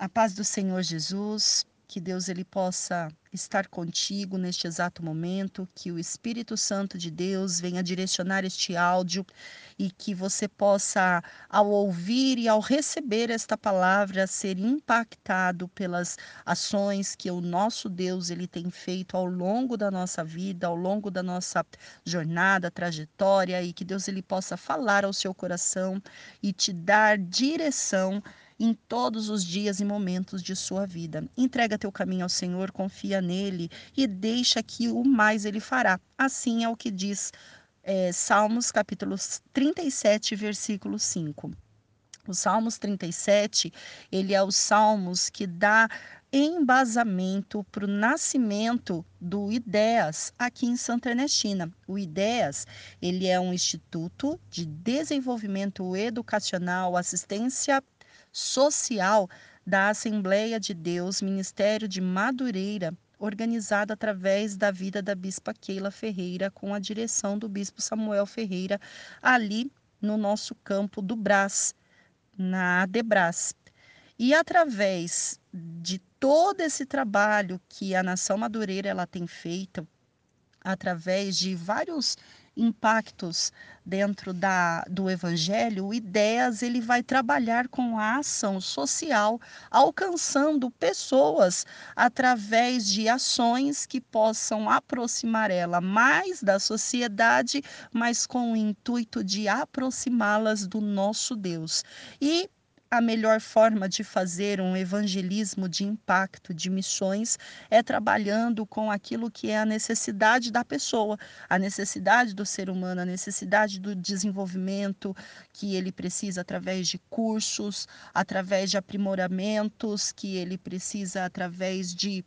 A paz do Senhor Jesus, que Deus ele possa estar contigo neste exato momento, que o Espírito Santo de Deus venha direcionar este áudio e que você possa, ao ouvir e ao receber esta palavra, ser impactado pelas ações que o nosso Deus ele tem feito ao longo da nossa vida, ao longo da nossa jornada, trajetória e que Deus ele possa falar ao seu coração e te dar direção em todos os dias e momentos de sua vida. Entrega teu caminho ao Senhor, confia nele e deixa que o mais ele fará. Assim é o que diz é, Salmos capítulo 37, versículo 5. O Salmos 37, ele é o Salmos que dá embasamento para o nascimento do IDEAS aqui em Santa Ernestina. O IDEAS, ele é um instituto de desenvolvimento educacional, assistência social da Assembleia de Deus, Ministério de Madureira, organizada através da vida da bispa Keila Ferreira, com a direção do bispo Samuel Ferreira, ali no nosso campo do Brás, na Adebras. E através de todo esse trabalho que a Nação Madureira ela tem feito, através de vários impactos dentro da, do evangelho, o ideias ele vai trabalhar com a ação social, alcançando pessoas através de ações que possam aproximar ela mais da sociedade, mas com o intuito de aproximá-las do nosso Deus. E a melhor forma de fazer um evangelismo de impacto, de missões, é trabalhando com aquilo que é a necessidade da pessoa, a necessidade do ser humano, a necessidade do desenvolvimento que ele precisa através de cursos, através de aprimoramentos que ele precisa através de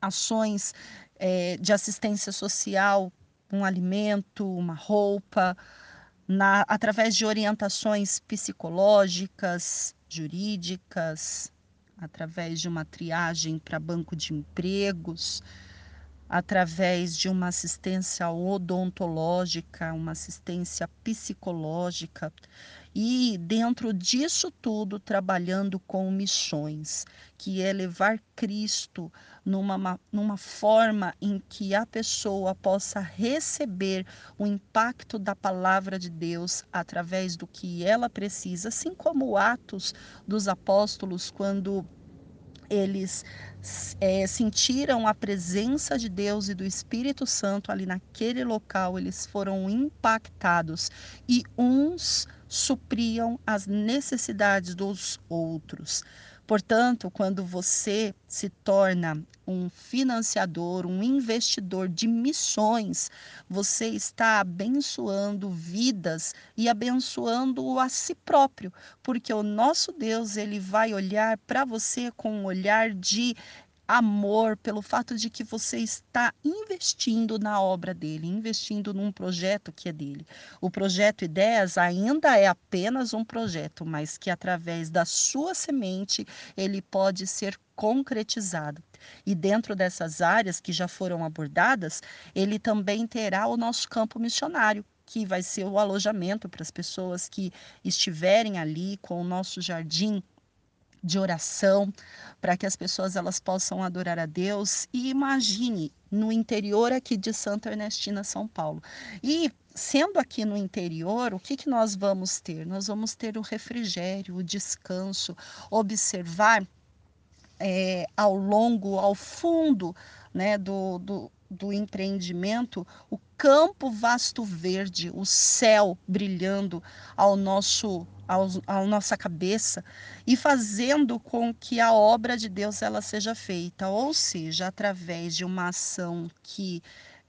ações é, de assistência social, um alimento, uma roupa na, através de orientações psicológicas, jurídicas, através de uma triagem para banco de empregos, através de uma assistência odontológica, uma assistência psicológica e dentro disso tudo trabalhando com missões, que é levar Cristo numa, numa forma em que a pessoa possa receber o impacto da palavra de Deus através do que ela precisa, assim como Atos dos Apóstolos, quando eles é, sentiram a presença de Deus e do Espírito Santo ali naquele local, eles foram impactados e uns supriam as necessidades dos outros. Portanto, quando você se torna um financiador, um investidor de missões, você está abençoando vidas e abençoando a si próprio, porque o nosso Deus, ele vai olhar para você com um olhar de amor pelo fato de que você está investindo na obra dele, investindo num projeto que é dele. O projeto Ideias ainda é apenas um projeto, mas que através da sua semente ele pode ser concretizado. E dentro dessas áreas que já foram abordadas, ele também terá o nosso campo missionário, que vai ser o alojamento para as pessoas que estiverem ali com o nosso jardim de oração, para que as pessoas elas possam adorar a Deus. E imagine no interior aqui de Santa Ernestina, São Paulo. E sendo aqui no interior, o que, que nós vamos ter? Nós vamos ter o refrigério, o descanso, observar é, ao longo, ao fundo né, do, do, do empreendimento, o campo vasto verde, o céu brilhando ao nosso ao, à nossa cabeça e fazendo com que a obra de Deus ela seja feita, ou seja, através de uma ação que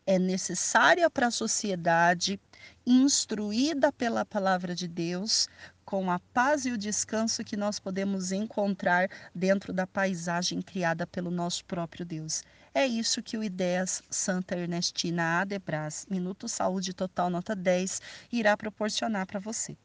é necessária para a sociedade, instruída pela palavra de Deus, com a paz e o descanso que nós podemos encontrar dentro da paisagem criada pelo nosso próprio Deus. É isso que o Ideias Santa Ernestina Adebras, Minuto Saúde Total Nota 10, irá proporcionar para você.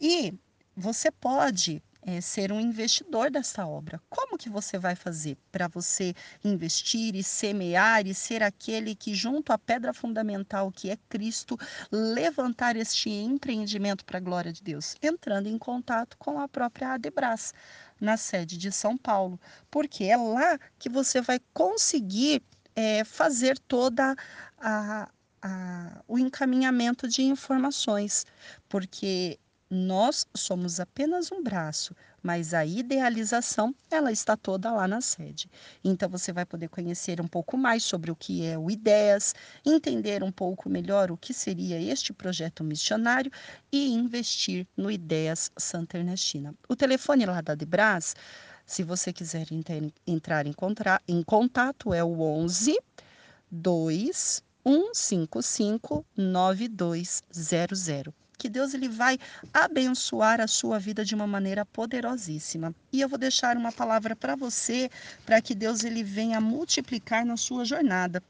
E você pode é, ser um investidor dessa obra. Como que você vai fazer para você investir e semear e ser aquele que, junto à pedra fundamental que é Cristo, levantar este empreendimento para a glória de Deus? Entrando em contato com a própria Adebras, na sede de São Paulo, porque é lá que você vai conseguir é, fazer toda a, a, o encaminhamento de informações, porque nós somos apenas um braço, mas a idealização ela está toda lá na sede. Então você vai poder conhecer um pouco mais sobre o que é o Ideias, entender um pouco melhor o que seria este projeto missionário e investir no Ideias Santa Ernestina. O telefone lá da Debras, se você quiser entrar em, em contato, é o 11 2 155 9200 que Deus ele vai abençoar a sua vida de uma maneira poderosíssima. E eu vou deixar uma palavra para você, para que Deus ele venha multiplicar na sua jornada.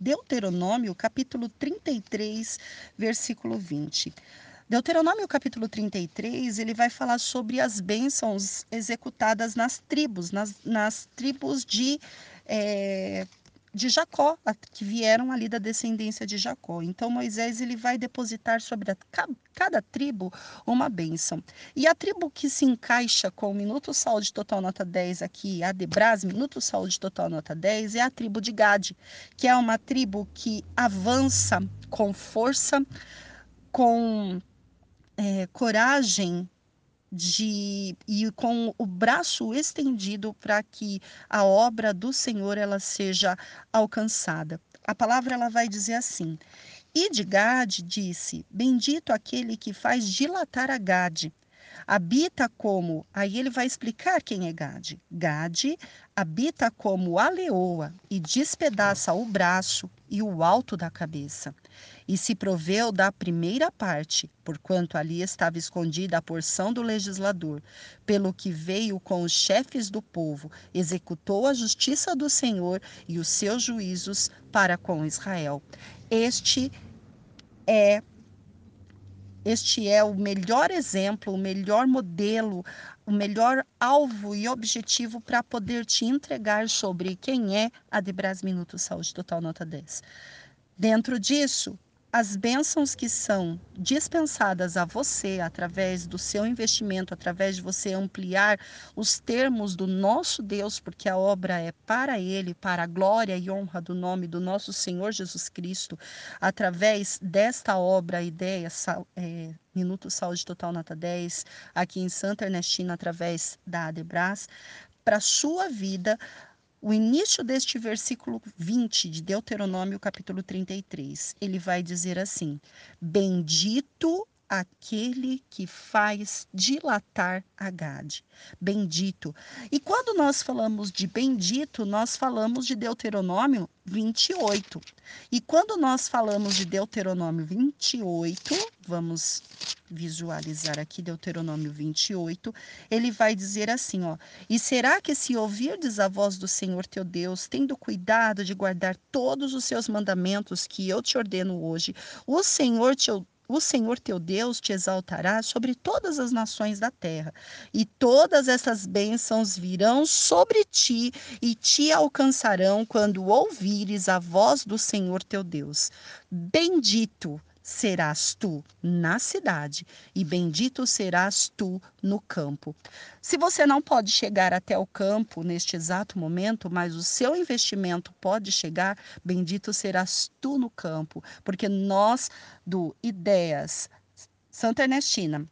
Deuteronômio, capítulo 33, versículo 20. Deuteronômio capítulo 33, ele vai falar sobre as bênçãos executadas nas tribos, nas, nas tribos de é, de Jacó, que vieram ali da descendência de Jacó. Então Moisés ele vai depositar sobre a, cada tribo uma bênção. E a tribo que se encaixa com o Minuto Saúde Total Nota 10 aqui, a Debras, Minuto Saúde Total Nota 10, é a tribo de Gade, que é uma tribo que avança com força, com é, coragem de e com o braço estendido para que a obra do Senhor ela seja alcançada. A palavra ela vai dizer assim: E de Gade disse: Bendito aquele que faz dilatar a Gade. Habita como, aí ele vai explicar quem é Gade. Gade habita como a leoa e despedaça o braço e o alto da cabeça e se proveu da primeira parte, porquanto ali estava escondida a porção do legislador, pelo que veio com os chefes do povo, executou a justiça do Senhor e os seus juízos para com Israel. Este é este é o melhor exemplo, o melhor modelo, o melhor alvo e objetivo para poder te entregar sobre quem é a Debras Minuto Saúde Total Nota 10. Dentro disso, as bênçãos que são dispensadas a você através do seu investimento, através de você ampliar os termos do nosso Deus, porque a obra é para Ele, para a glória e honra do nome do nosso Senhor Jesus Cristo, através desta obra, ideia, é, Minuto Saúde Total Nota 10, aqui em Santa Ernestina, através da Adebras, para a sua vida o início deste versículo 20 de Deuteronômio, capítulo 33, ele vai dizer assim: Bendito aquele que faz dilatar a Gade. Bendito. E quando nós falamos de bendito, nós falamos de Deuteronômio 28. E quando nós falamos de Deuteronômio 28, vamos visualizar aqui Deuteronômio 28, ele vai dizer assim, ó: "E será que se ouvirdes a voz do Senhor teu Deus, tendo cuidado de guardar todos os seus mandamentos que eu te ordeno hoje, o Senhor te o Senhor teu Deus te exaltará sobre todas as nações da terra, e todas essas bênçãos virão sobre ti e te alcançarão quando ouvires a voz do Senhor teu Deus. Bendito serás tu na cidade, e bendito serás tu no campo. Se você não pode chegar até o campo neste exato momento, mas o seu investimento pode chegar, bendito serás tu no campo, porque nós do Ideias Santa Ernestina,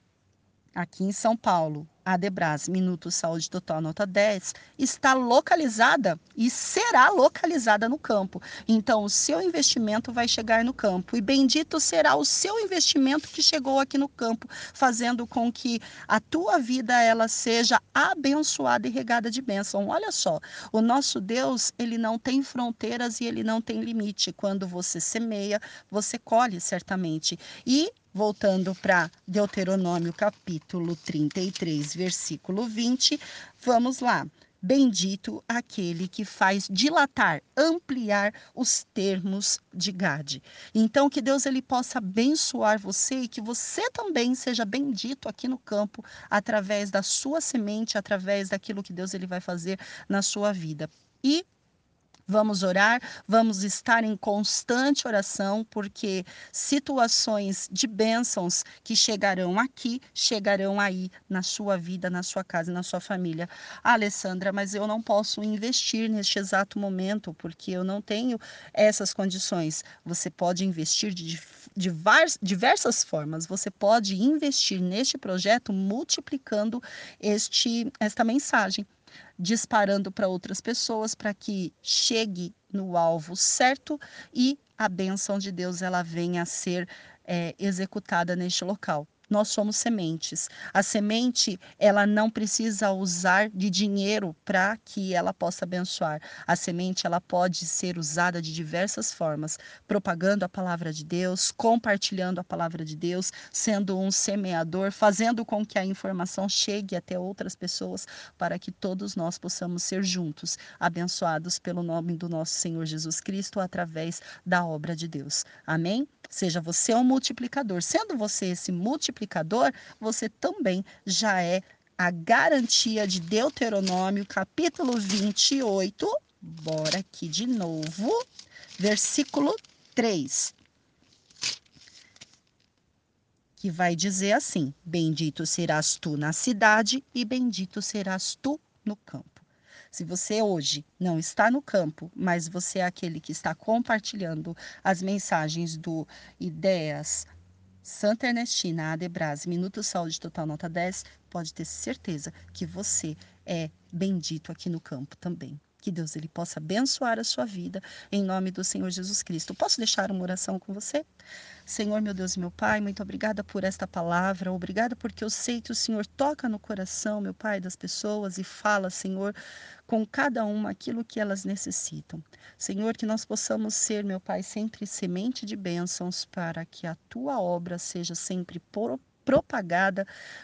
aqui em São Paulo, a Debras Minuto Saúde Total Nota 10 está localizada e será localizada no campo. Então, o seu investimento vai chegar no campo e bendito será o seu investimento que chegou aqui no campo, fazendo com que a tua vida ela seja abençoada e regada de bênção. Olha só, o nosso Deus, ele não tem fronteiras e ele não tem limite. Quando você semeia, você colhe certamente. E voltando para Deuteronômio capítulo 33, versículo 20, vamos lá. Bendito aquele que faz dilatar, ampliar os termos de Gade. Então que Deus ele possa abençoar você e que você também seja bendito aqui no campo através da sua semente, através daquilo que Deus ele vai fazer na sua vida. E Vamos orar, vamos estar em constante oração, porque situações de bênçãos que chegarão aqui, chegarão aí na sua vida, na sua casa, na sua família. Ah, Alessandra, mas eu não posso investir neste exato momento, porque eu não tenho essas condições. Você pode investir de, diversas formas. Você pode investir neste projeto multiplicando este, esta mensagem disparando para outras pessoas para que chegue no alvo certo e a bênção de Deus ela venha a ser é, executada neste local nós somos sementes. A semente, ela não precisa usar de dinheiro para que ela possa abençoar. A semente, ela pode ser usada de diversas formas, propagando a palavra de Deus, compartilhando a palavra de Deus, sendo um semeador, fazendo com que a informação chegue até outras pessoas, para que todos nós possamos ser juntos abençoados pelo nome do nosso Senhor Jesus Cristo através da obra de Deus. Amém? Seja você um multiplicador. Sendo você esse multiplicador, você também já é a garantia de Deuteronômio, capítulo 28. Bora aqui de novo. Versículo 3. Que vai dizer assim: Bendito serás tu na cidade e bendito serás tu no campo. Se você hoje não está no campo, mas você é aquele que está compartilhando as mensagens do Ideias Santa Ernestina, Adebras, Minuto Saúde Total Nota 10, pode ter certeza que você é bendito aqui no campo também. Que Deus ele possa abençoar a sua vida em nome do Senhor Jesus Cristo. Posso deixar uma oração com você? Senhor, meu Deus e meu Pai, muito obrigada por esta palavra. Obrigada porque eu sei que o Senhor toca no coração, meu Pai, das pessoas e fala, Senhor, com cada uma aquilo que elas necessitam. Senhor, que nós possamos ser, meu Pai, sempre semente de bênçãos para que a tua obra seja sempre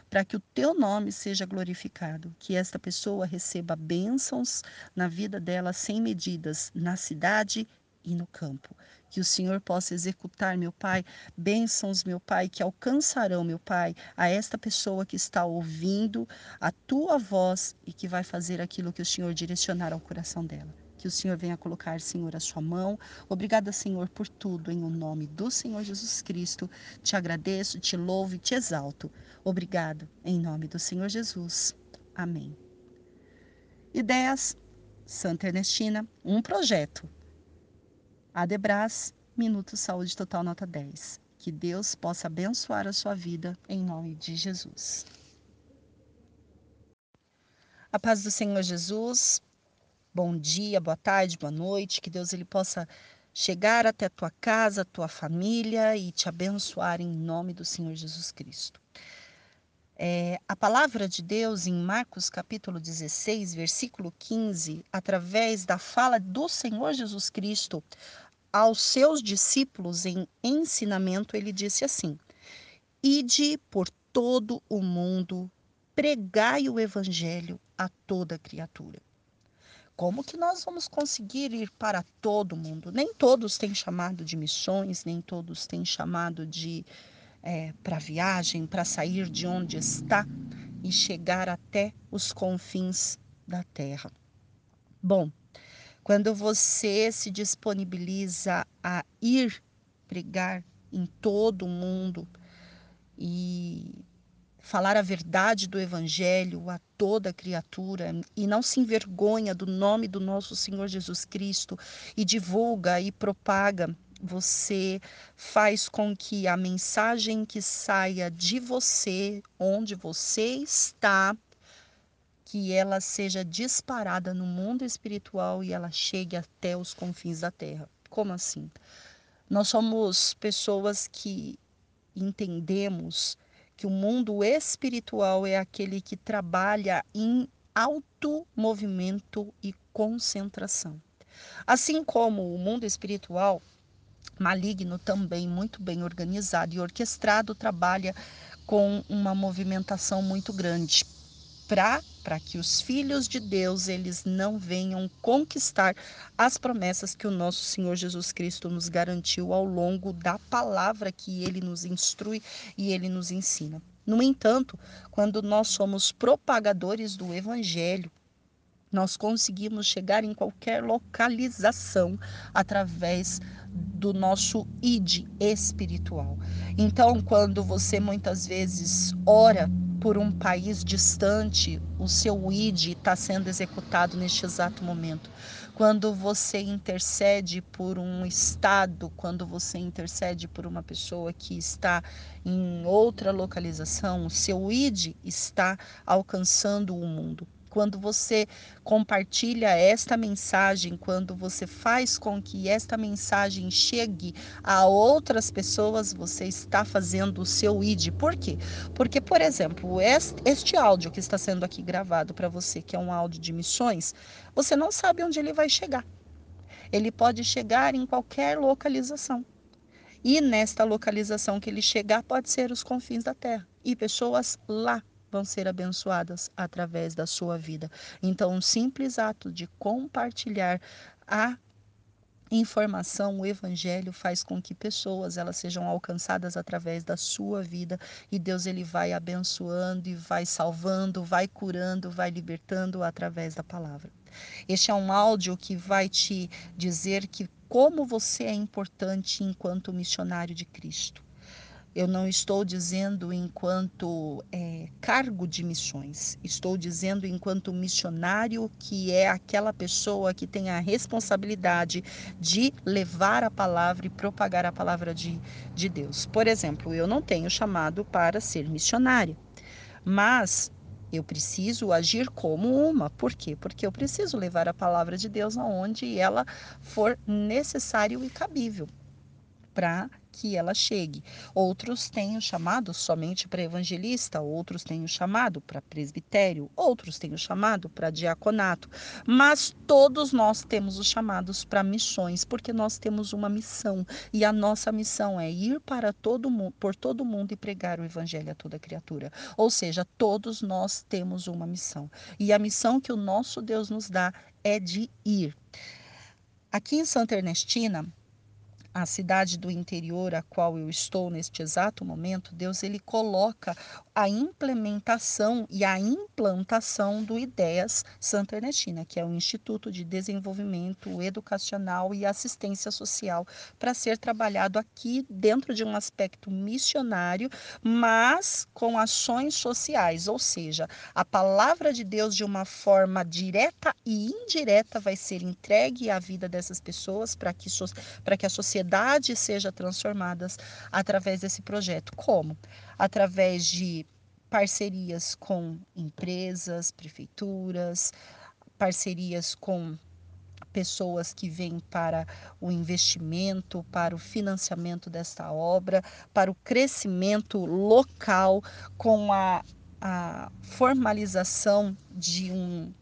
para que o teu nome seja glorificado, que esta pessoa receba bênçãos na vida dela sem medidas, na cidade e no campo. Que o Senhor possa executar, meu Pai, bênçãos, meu Pai, que alcançarão, meu Pai, a esta pessoa que está ouvindo a tua voz e que vai fazer aquilo que o Senhor direcionar ao coração dela. Que o Senhor venha colocar, Senhor, a sua mão. Obrigada, Senhor, por tudo. Em o nome do Senhor Jesus Cristo, te agradeço, te louvo e te exalto. Obrigado, em nome do Senhor Jesus. Amém. Ideias Santa Ernestina, um projeto Adebras, Minuto Saúde Total Nota 10. Que Deus possa abençoar a sua vida em nome de Jesus. A paz do Senhor Jesus. Bom dia, boa tarde, boa noite. Que Deus ele possa chegar até a tua casa, a tua família e te abençoar em nome do Senhor Jesus Cristo. É, a palavra de Deus em Marcos capítulo 16, versículo 15, através da fala do Senhor Jesus Cristo aos seus discípulos em ensinamento, ele disse assim: Ide por todo o mundo, pregai o evangelho a toda criatura. Como que nós vamos conseguir ir para todo mundo? Nem todos têm chamado de missões, nem todos têm chamado de é, para viagem, para sair de onde está e chegar até os confins da terra. Bom, quando você se disponibiliza a ir pregar em todo o mundo e falar a verdade do evangelho a toda criatura e não se envergonha do nome do nosso Senhor Jesus Cristo e divulga e propaga, você faz com que a mensagem que saia de você, onde você está, que ela seja disparada no mundo espiritual e ela chegue até os confins da terra. Como assim? Nós somos pessoas que entendemos que o mundo espiritual é aquele que trabalha em alto movimento e concentração. Assim como o mundo espiritual maligno também muito bem organizado e orquestrado trabalha com uma movimentação muito grande para para que os filhos de Deus eles não venham conquistar as promessas que o nosso Senhor Jesus Cristo nos garantiu ao longo da palavra que ele nos instrui e ele nos ensina. No entanto, quando nós somos propagadores do evangelho, nós conseguimos chegar em qualquer localização através do nosso id espiritual. Então, quando você muitas vezes ora por um país distante, o seu id está sendo executado neste exato momento. Quando você intercede por um estado, quando você intercede por uma pessoa que está em outra localização, o seu id está alcançando o mundo quando você compartilha esta mensagem, quando você faz com que esta mensagem chegue a outras pessoas, você está fazendo o seu ID. Por quê? Porque, por exemplo, este áudio que está sendo aqui gravado para você, que é um áudio de missões, você não sabe onde ele vai chegar. Ele pode chegar em qualquer localização. E nesta localização que ele chegar, pode ser os confins da terra. E pessoas lá vão ser abençoadas através da sua vida. Então, um simples ato de compartilhar a informação, o evangelho faz com que pessoas elas sejam alcançadas através da sua vida e Deus ele vai abençoando e vai salvando, vai curando, vai libertando através da palavra. Este é um áudio que vai te dizer que como você é importante enquanto missionário de Cristo. Eu não estou dizendo enquanto é, cargo de missões, estou dizendo enquanto missionário, que é aquela pessoa que tem a responsabilidade de levar a palavra e propagar a palavra de, de Deus. Por exemplo, eu não tenho chamado para ser missionária, mas eu preciso agir como uma. Por quê? Porque eu preciso levar a palavra de Deus aonde ela for necessário e cabível para que ela chegue. Outros têm o chamado somente para evangelista, outros têm o chamado para presbitério, outros têm o chamado para diaconato, mas todos nós temos os chamados para missões, porque nós temos uma missão e a nossa missão é ir para todo mundo, por todo mundo e pregar o evangelho a toda criatura. Ou seja, todos nós temos uma missão. E a missão que o nosso Deus nos dá é de ir. Aqui em Santa Ernestina, a cidade do interior a qual eu estou neste exato momento, Deus ele coloca a implementação e a implantação do Ideias Santa Ernestina, que é o Instituto de Desenvolvimento Educacional e Assistência Social, para ser trabalhado aqui dentro de um aspecto missionário, mas com ações sociais, ou seja, a palavra de Deus de uma forma direta e indireta vai ser entregue à vida dessas pessoas para que, para que a sociedade seja transformada através desse projeto. Como? através de parcerias com empresas, prefeituras, parcerias com pessoas que vêm para o investimento, para o financiamento desta obra, para o crescimento local, com a, a formalização de um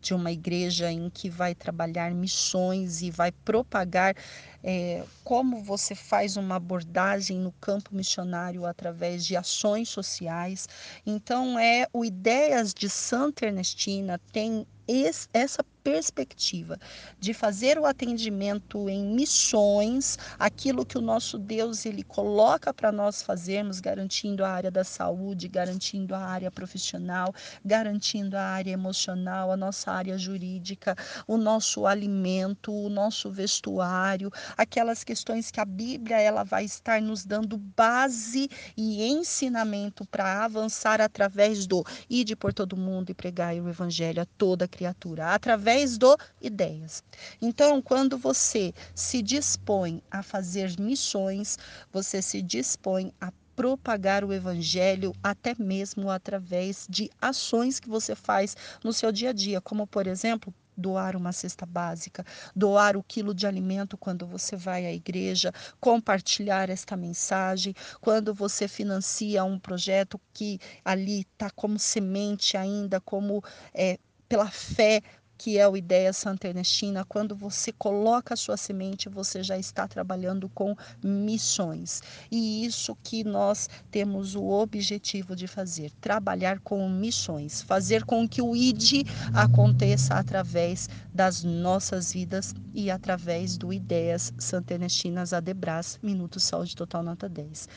de uma igreja em que vai trabalhar missões e vai propagar é, como você faz uma abordagem no campo missionário através de ações sociais. Então, é o Ideias de Santa Ernestina tem esse, essa perspectiva de fazer o atendimento em missões, aquilo que o nosso Deus ele coloca para nós fazermos, garantindo a área da saúde, garantindo a área profissional, garantindo a área emocional, a nossa área jurídica, o nosso alimento, o nosso vestuário, aquelas questões que a Bíblia ela vai estar nos dando base e ensinamento para avançar através do ide por todo mundo e pregar o evangelho a toda criatura, através do ideias. Então, quando você se dispõe a fazer missões, você se dispõe a propagar o evangelho até mesmo através de ações que você faz no seu dia a dia, como por exemplo, doar uma cesta básica, doar o quilo de alimento quando você vai à igreja, compartilhar esta mensagem, quando você financia um projeto que ali está como semente ainda, como é, pela fé que é o Ideia Santa Ernestina, quando você coloca a sua semente, você já está trabalhando com missões. E isso que nós temos o objetivo de fazer, trabalhar com missões, fazer com que o ID aconteça através das nossas vidas e através do Ideias Santa Ernestinas Adebras, Minuto Saúde Total Nota 10.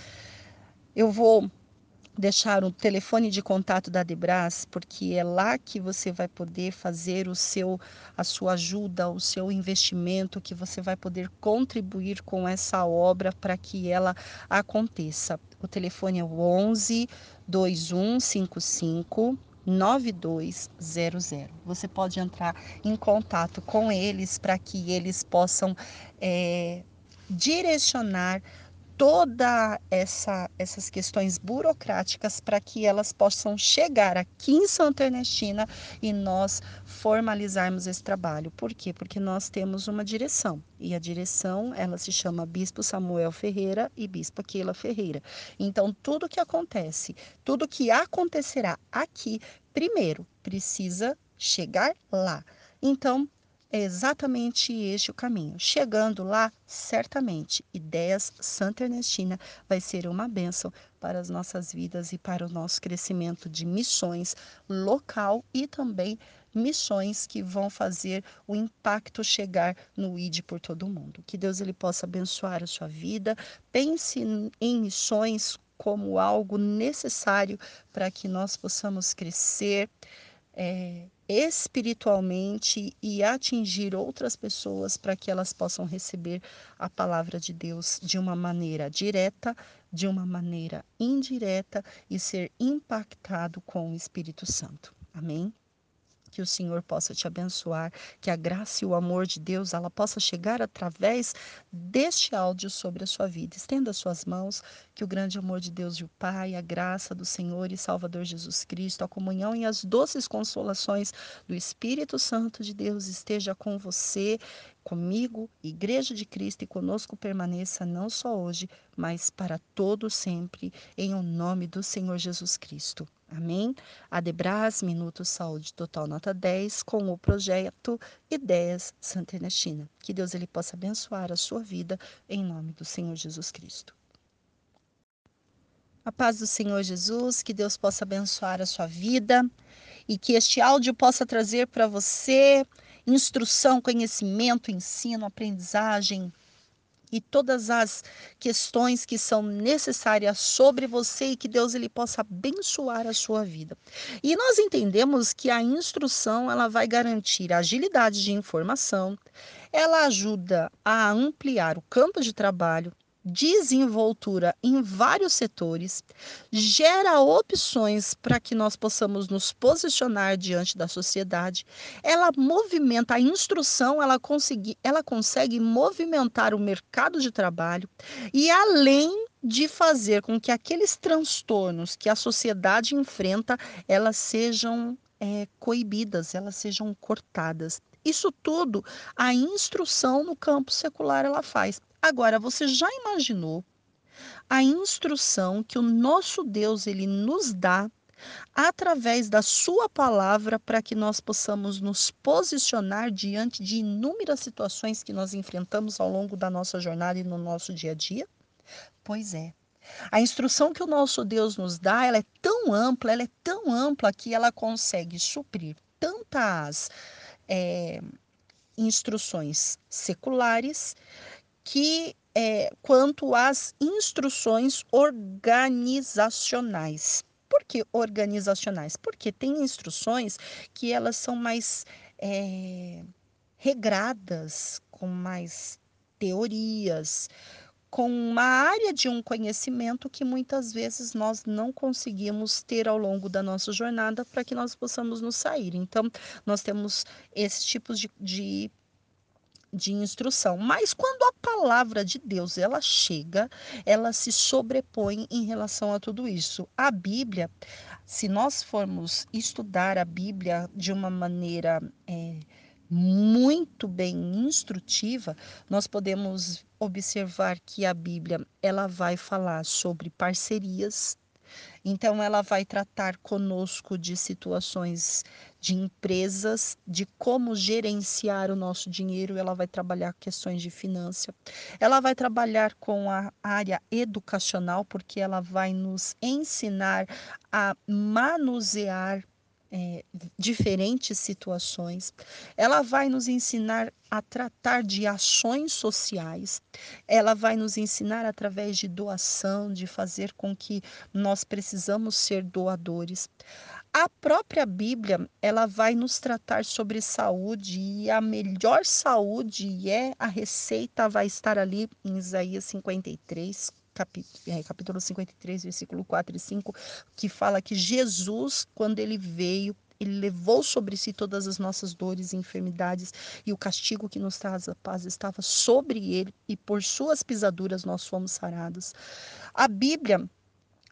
Eu vou deixar o telefone de contato da Debras, porque é lá que você vai poder fazer o seu a sua ajuda, o seu investimento, que você vai poder contribuir com essa obra para que ela aconteça. O telefone é o 11 2155 9200. Você pode entrar em contato com eles para que eles possam é, direcionar toda essa essas questões burocráticas para que elas possam chegar aqui em Santa Ernestina e nós formalizarmos esse trabalho. Por quê? Porque nós temos uma direção e a direção ela se chama Bispo Samuel Ferreira e Bispo Keila Ferreira. Então tudo que acontece, tudo que acontecerá aqui, primeiro precisa chegar lá. Então é exatamente este o caminho. Chegando lá, certamente, Ideias Santa Ernestina vai ser uma bênção para as nossas vidas e para o nosso crescimento de missões local e também missões que vão fazer o impacto chegar no ID por todo mundo. Que Deus ele possa abençoar a sua vida. Pense em missões como algo necessário para que nós possamos crescer. É, espiritualmente e atingir outras pessoas para que elas possam receber a palavra de Deus de uma maneira direta, de uma maneira indireta e ser impactado com o Espírito Santo. Amém? Que o Senhor possa te abençoar, que a graça e o amor de Deus ela possa chegar através deste áudio sobre a sua vida. Estenda suas mãos, que o grande amor de Deus e o Pai, a graça do Senhor e Salvador Jesus Cristo, a comunhão e as doces consolações do Espírito Santo de Deus esteja com você comigo, Igreja de Cristo, e conosco permaneça não só hoje, mas para todo sempre, em o nome do Senhor Jesus Cristo. Amém? Adebras, Minuto Saúde Total Nota 10, com o projeto Ideias Santa Ernestina. Que Deus ele possa abençoar a sua vida, em nome do Senhor Jesus Cristo. A paz do Senhor Jesus, que Deus possa abençoar a sua vida e que este áudio possa trazer para você instrução, conhecimento, ensino, aprendizagem, e todas as questões que são necessárias sobre você e que Deus ele possa abençoar a sua vida. E nós entendemos que a instrução ela vai garantir agilidade de informação, ela ajuda a ampliar o campo de trabalho, desenvoltura em vários setores, gera opções para que nós possamos nos posicionar diante da sociedade. Ela movimenta a instrução, ela consegue, ela consegue movimentar o mercado de trabalho e além de fazer com que aqueles transtornos que a sociedade enfrenta, elas sejam é, coibidas, elas sejam cortadas. Isso tudo a instrução no campo secular ela faz. Agora, você já imaginou a instrução que o nosso Deus ele nos dá através da sua palavra para que nós possamos nos posicionar diante de inúmeras situações que nós enfrentamos ao longo da nossa jornada e no nosso dia a dia? Pois é. A instrução que o nosso Deus nos dá, ela é tão ampla, ela é tão ampla que ela consegue suprir tantas é, instruções seculares que é, quanto às instruções organizacionais. Por que organizacionais? Porque tem instruções que elas são mais é, regradas, com mais teorias, com uma área de um conhecimento que muitas vezes nós não conseguimos ter ao longo da nossa jornada para que nós possamos nos sair. Então, nós temos esses tipos de, de de instrução. Mas quando a palavra de Deus ela chega, ela se sobrepõe em relação a tudo isso. A Bíblia, se nós formos estudar a Bíblia de uma maneira é, muito bem instrutiva, nós podemos observar que a Bíblia ela vai falar sobre parcerias. Então ela vai tratar conosco de situações de empresas, de como gerenciar o nosso dinheiro, ela vai trabalhar questões de finança. Ela vai trabalhar com a área educacional, porque ela vai nos ensinar a manusear é, diferentes situações. Ela vai nos ensinar a tratar de ações sociais. Ela vai nos ensinar através de doação, de fazer com que nós precisamos ser doadores. A própria Bíblia, ela vai nos tratar sobre saúde e a melhor saúde é a receita vai estar ali em Isaías 53, é, capítulo 53, versículo 4 e 5, que fala que Jesus, quando ele veio, ele levou sobre si todas as nossas dores e enfermidades, e o castigo que nos traz a paz estava sobre ele, e por suas pisaduras nós fomos sarados. A Bíblia,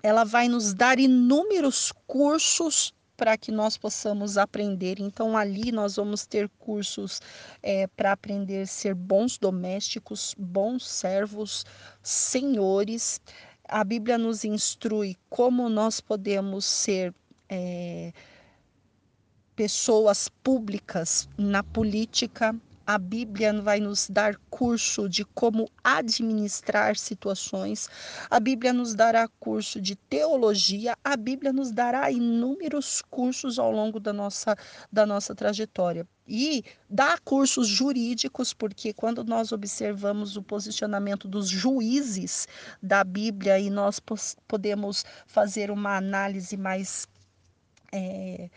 ela vai nos dar inúmeros cursos para que nós possamos aprender. Então, ali nós vamos ter cursos é, para aprender a ser bons domésticos, bons servos, senhores. A Bíblia nos instrui como nós podemos ser. É, pessoas públicas na política, a Bíblia vai nos dar curso de como administrar situações. A Bíblia nos dará curso de teologia. A Bíblia nos dará inúmeros cursos ao longo da nossa, da nossa trajetória. E dá cursos jurídicos, porque quando nós observamos o posicionamento dos juízes da Bíblia e nós podemos fazer uma análise mais. É,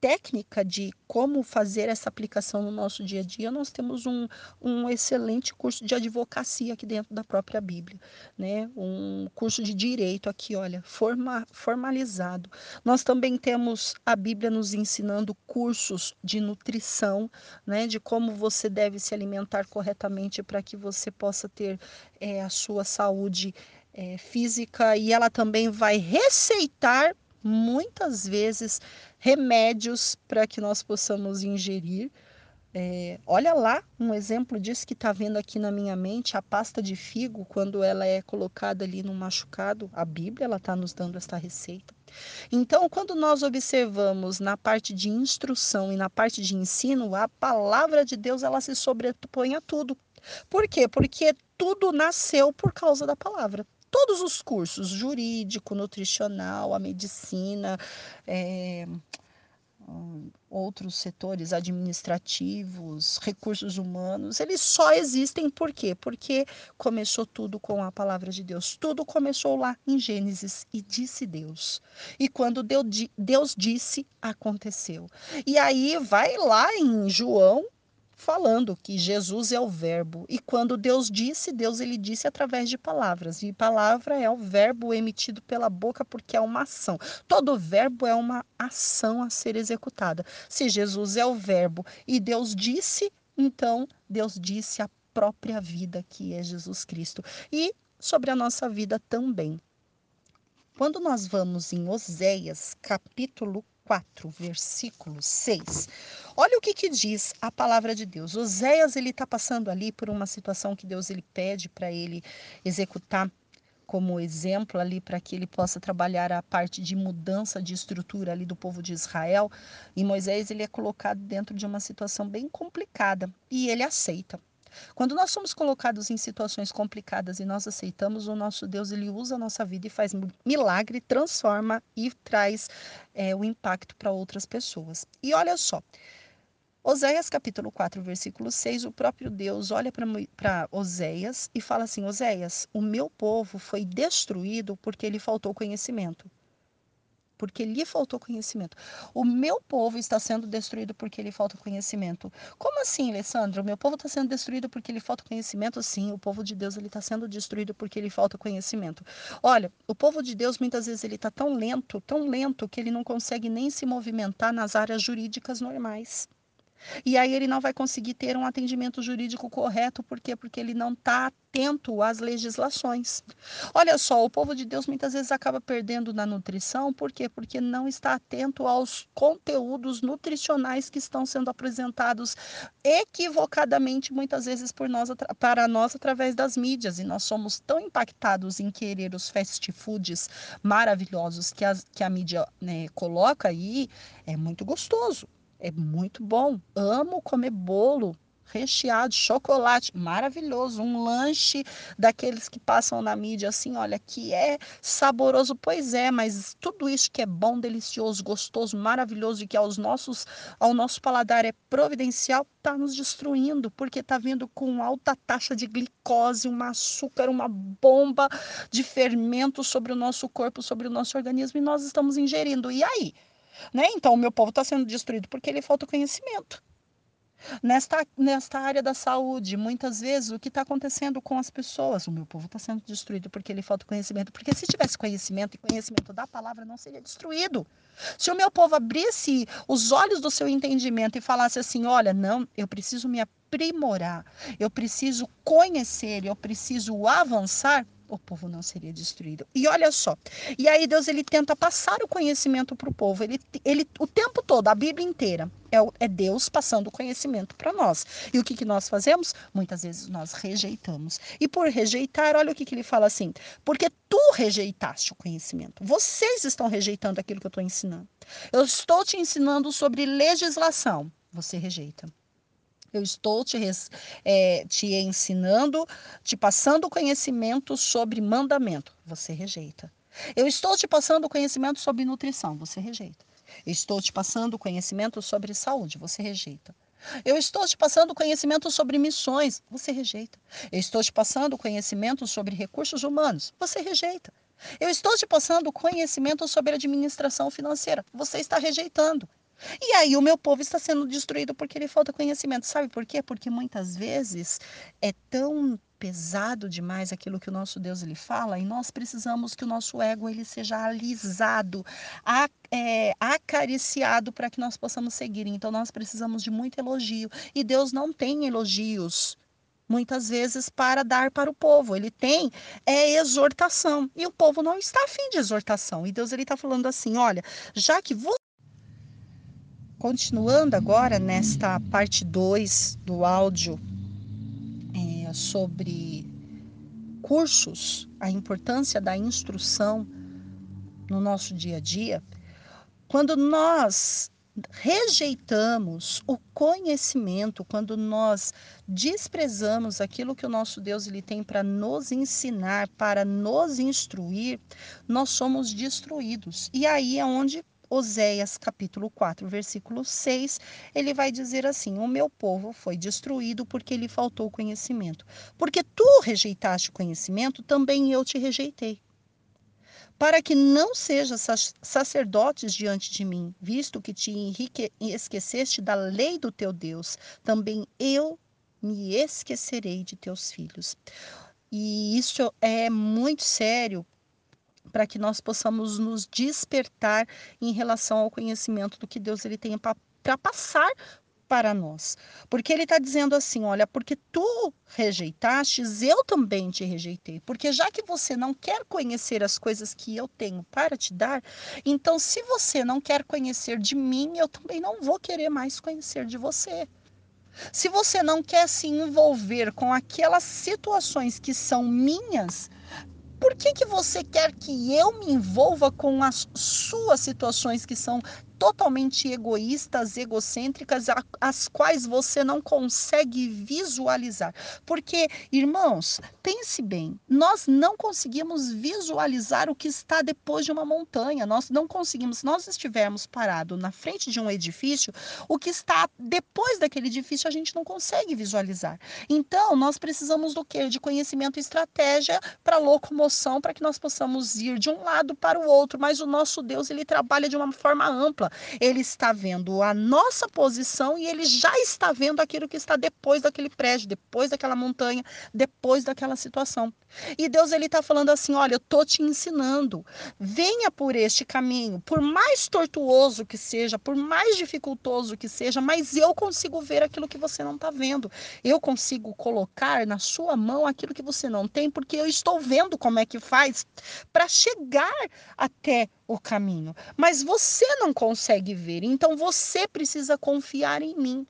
técnica de como fazer essa aplicação no nosso dia a dia, nós temos um, um excelente curso de advocacia aqui dentro da própria Bíblia, né? Um curso de direito aqui, olha, forma, formalizado. Nós também temos a Bíblia nos ensinando cursos de nutrição, né? De como você deve se alimentar corretamente para que você possa ter é, a sua saúde é, física e ela também vai receitar muitas vezes remédios para que nós possamos ingerir. É, olha lá um exemplo disso que está vendo aqui na minha mente, a pasta de figo, quando ela é colocada ali no machucado, a Bíblia ela está nos dando esta receita. Então, quando nós observamos na parte de instrução e na parte de ensino, a palavra de Deus ela se sobrepõe a tudo. Por quê? Porque tudo nasceu por causa da palavra todos os cursos, jurídico, nutricional, a medicina, é, outros setores administrativos, recursos humanos, eles só existem por quê? Porque começou tudo com a palavra de Deus. Tudo começou lá em Gênesis e disse Deus. E quando Deus disse, aconteceu. E aí vai lá em João falando que Jesus é o verbo. E quando Deus disse, Deus ele disse através de palavras. E palavra é o verbo emitido pela boca porque é uma ação. Todo verbo é uma ação a ser executada. Se Jesus é o verbo e Deus disse, então Deus disse a própria vida que é Jesus Cristo. E sobre a nossa vida também. Quando nós vamos em Oséias, capítulo 4, versículo 6. Olha o que, que diz a palavra de Deus. Oséias ele está passando ali por uma situação que Deus ele pede para ele executar como exemplo ali para que ele possa trabalhar a parte de mudança de estrutura ali do povo de Israel. E Moisés ele é colocado dentro de uma situação bem complicada e ele aceita. Quando nós somos colocados em situações complicadas e nós aceitamos, o nosso Deus ele usa a nossa vida e faz milagre, transforma e traz é, o impacto para outras pessoas. E olha só, Oséias capítulo 4, versículo 6, o próprio Deus olha para Oséias e fala assim: Oséias, o meu povo foi destruído porque lhe faltou conhecimento porque lhe faltou conhecimento. O meu povo está sendo destruído porque lhe falta conhecimento. Como assim, Alessandra? O meu povo está sendo destruído porque lhe falta conhecimento? Sim, o povo de Deus ele está sendo destruído porque lhe falta conhecimento. Olha, o povo de Deus muitas vezes ele está tão lento, tão lento que ele não consegue nem se movimentar nas áreas jurídicas normais. E aí ele não vai conseguir ter um atendimento jurídico correto, por quê? Porque ele não está atento às legislações. Olha só, o povo de Deus muitas vezes acaba perdendo na nutrição, por quê? Porque não está atento aos conteúdos nutricionais que estão sendo apresentados equivocadamente, muitas vezes por nós, para nós através das mídias. E nós somos tão impactados em querer os fast foods maravilhosos que a, que a mídia né, coloca aí, é muito gostoso. É muito bom. Amo comer bolo recheado, chocolate, maravilhoso, um lanche daqueles que passam na mídia assim, olha, que é saboroso, pois é, mas tudo isso que é bom, delicioso, gostoso, maravilhoso e que aos nossos, ao nosso paladar é providencial, está nos destruindo, porque está vindo com alta taxa de glicose, um açúcar, uma bomba de fermento sobre o nosso corpo, sobre o nosso organismo e nós estamos ingerindo. E aí? Né? Então, o meu povo está sendo destruído porque ele falta conhecimento. Nesta, nesta área da saúde, muitas vezes o que está acontecendo com as pessoas, o meu povo está sendo destruído porque ele falta conhecimento. Porque se tivesse conhecimento e conhecimento da palavra, não seria destruído. Se o meu povo abrisse os olhos do seu entendimento e falasse assim: olha, não, eu preciso me aprimorar, eu preciso conhecer, eu preciso avançar, o povo não seria destruído. E olha só, e aí Deus ele tenta passar o conhecimento para o povo. Ele, ele, o tempo todo, a Bíblia inteira, é, é Deus passando o conhecimento para nós. E o que, que nós fazemos? Muitas vezes nós rejeitamos. E por rejeitar, olha o que, que ele fala assim: porque tu rejeitaste o conhecimento. Vocês estão rejeitando aquilo que eu estou ensinando. Eu estou te ensinando sobre legislação. Você rejeita. Eu estou te, é, te ensinando, te passando conhecimento sobre mandamento. Você rejeita. Eu estou te passando conhecimento sobre nutrição. Você rejeita. Eu estou te passando conhecimento sobre saúde. Você rejeita. Eu estou te passando conhecimento sobre missões. Você rejeita. Eu estou te passando conhecimento sobre recursos humanos. Você rejeita. Eu estou te passando conhecimento sobre administração financeira. Você está rejeitando. E aí o meu povo está sendo destruído porque ele falta conhecimento. Sabe por quê? Porque muitas vezes é tão pesado demais aquilo que o nosso Deus ele fala e nós precisamos que o nosso ego ele seja alisado, a, é, acariciado para que nós possamos seguir. Então nós precisamos de muito elogio e Deus não tem elogios muitas vezes para dar para o povo. Ele tem é exortação e o povo não está afim de exortação. E Deus ele está falando assim, olha, já que Continuando agora nesta parte 2 do áudio é, sobre cursos, a importância da instrução no nosso dia a dia, quando nós rejeitamos o conhecimento, quando nós desprezamos aquilo que o nosso Deus ele tem para nos ensinar, para nos instruir, nós somos destruídos. E aí é onde Oséias capítulo 4, versículo 6, ele vai dizer assim: O meu povo foi destruído porque lhe faltou conhecimento. Porque tu rejeitaste o conhecimento, também eu te rejeitei. Para que não sejas sacerdotes diante de mim, visto que te enrique... esqueceste da lei do teu Deus, também eu me esquecerei de teus filhos. E isso é muito sério, para que nós possamos nos despertar em relação ao conhecimento do que Deus ele tem para passar para nós. Porque ele está dizendo assim: olha, porque tu rejeitastes, eu também te rejeitei. Porque já que você não quer conhecer as coisas que eu tenho para te dar, então se você não quer conhecer de mim, eu também não vou querer mais conhecer de você. Se você não quer se envolver com aquelas situações que são minhas, por que, que você quer que eu me envolva com as suas situações que são totalmente egoístas, egocêntricas, as quais você não consegue visualizar. Porque, irmãos, pense bem, nós não conseguimos visualizar o que está depois de uma montanha. Nós não conseguimos, se nós estivermos parados na frente de um edifício, o que está depois daquele edifício a gente não consegue visualizar. Então, nós precisamos do quê? De conhecimento e estratégia para locomoção, para que nós possamos ir de um lado para o outro. Mas o nosso Deus, ele trabalha de uma forma ampla. Ele está vendo a nossa posição e ele já está vendo aquilo que está depois daquele prédio, depois daquela montanha, depois daquela situação. E Deus ele está falando assim: olha, eu tô te ensinando. Venha por este caminho, por mais tortuoso que seja, por mais dificultoso que seja, mas eu consigo ver aquilo que você não está vendo. Eu consigo colocar na sua mão aquilo que você não tem, porque eu estou vendo como é que faz para chegar até o caminho. Mas você não consegue ver, então você precisa confiar em mim.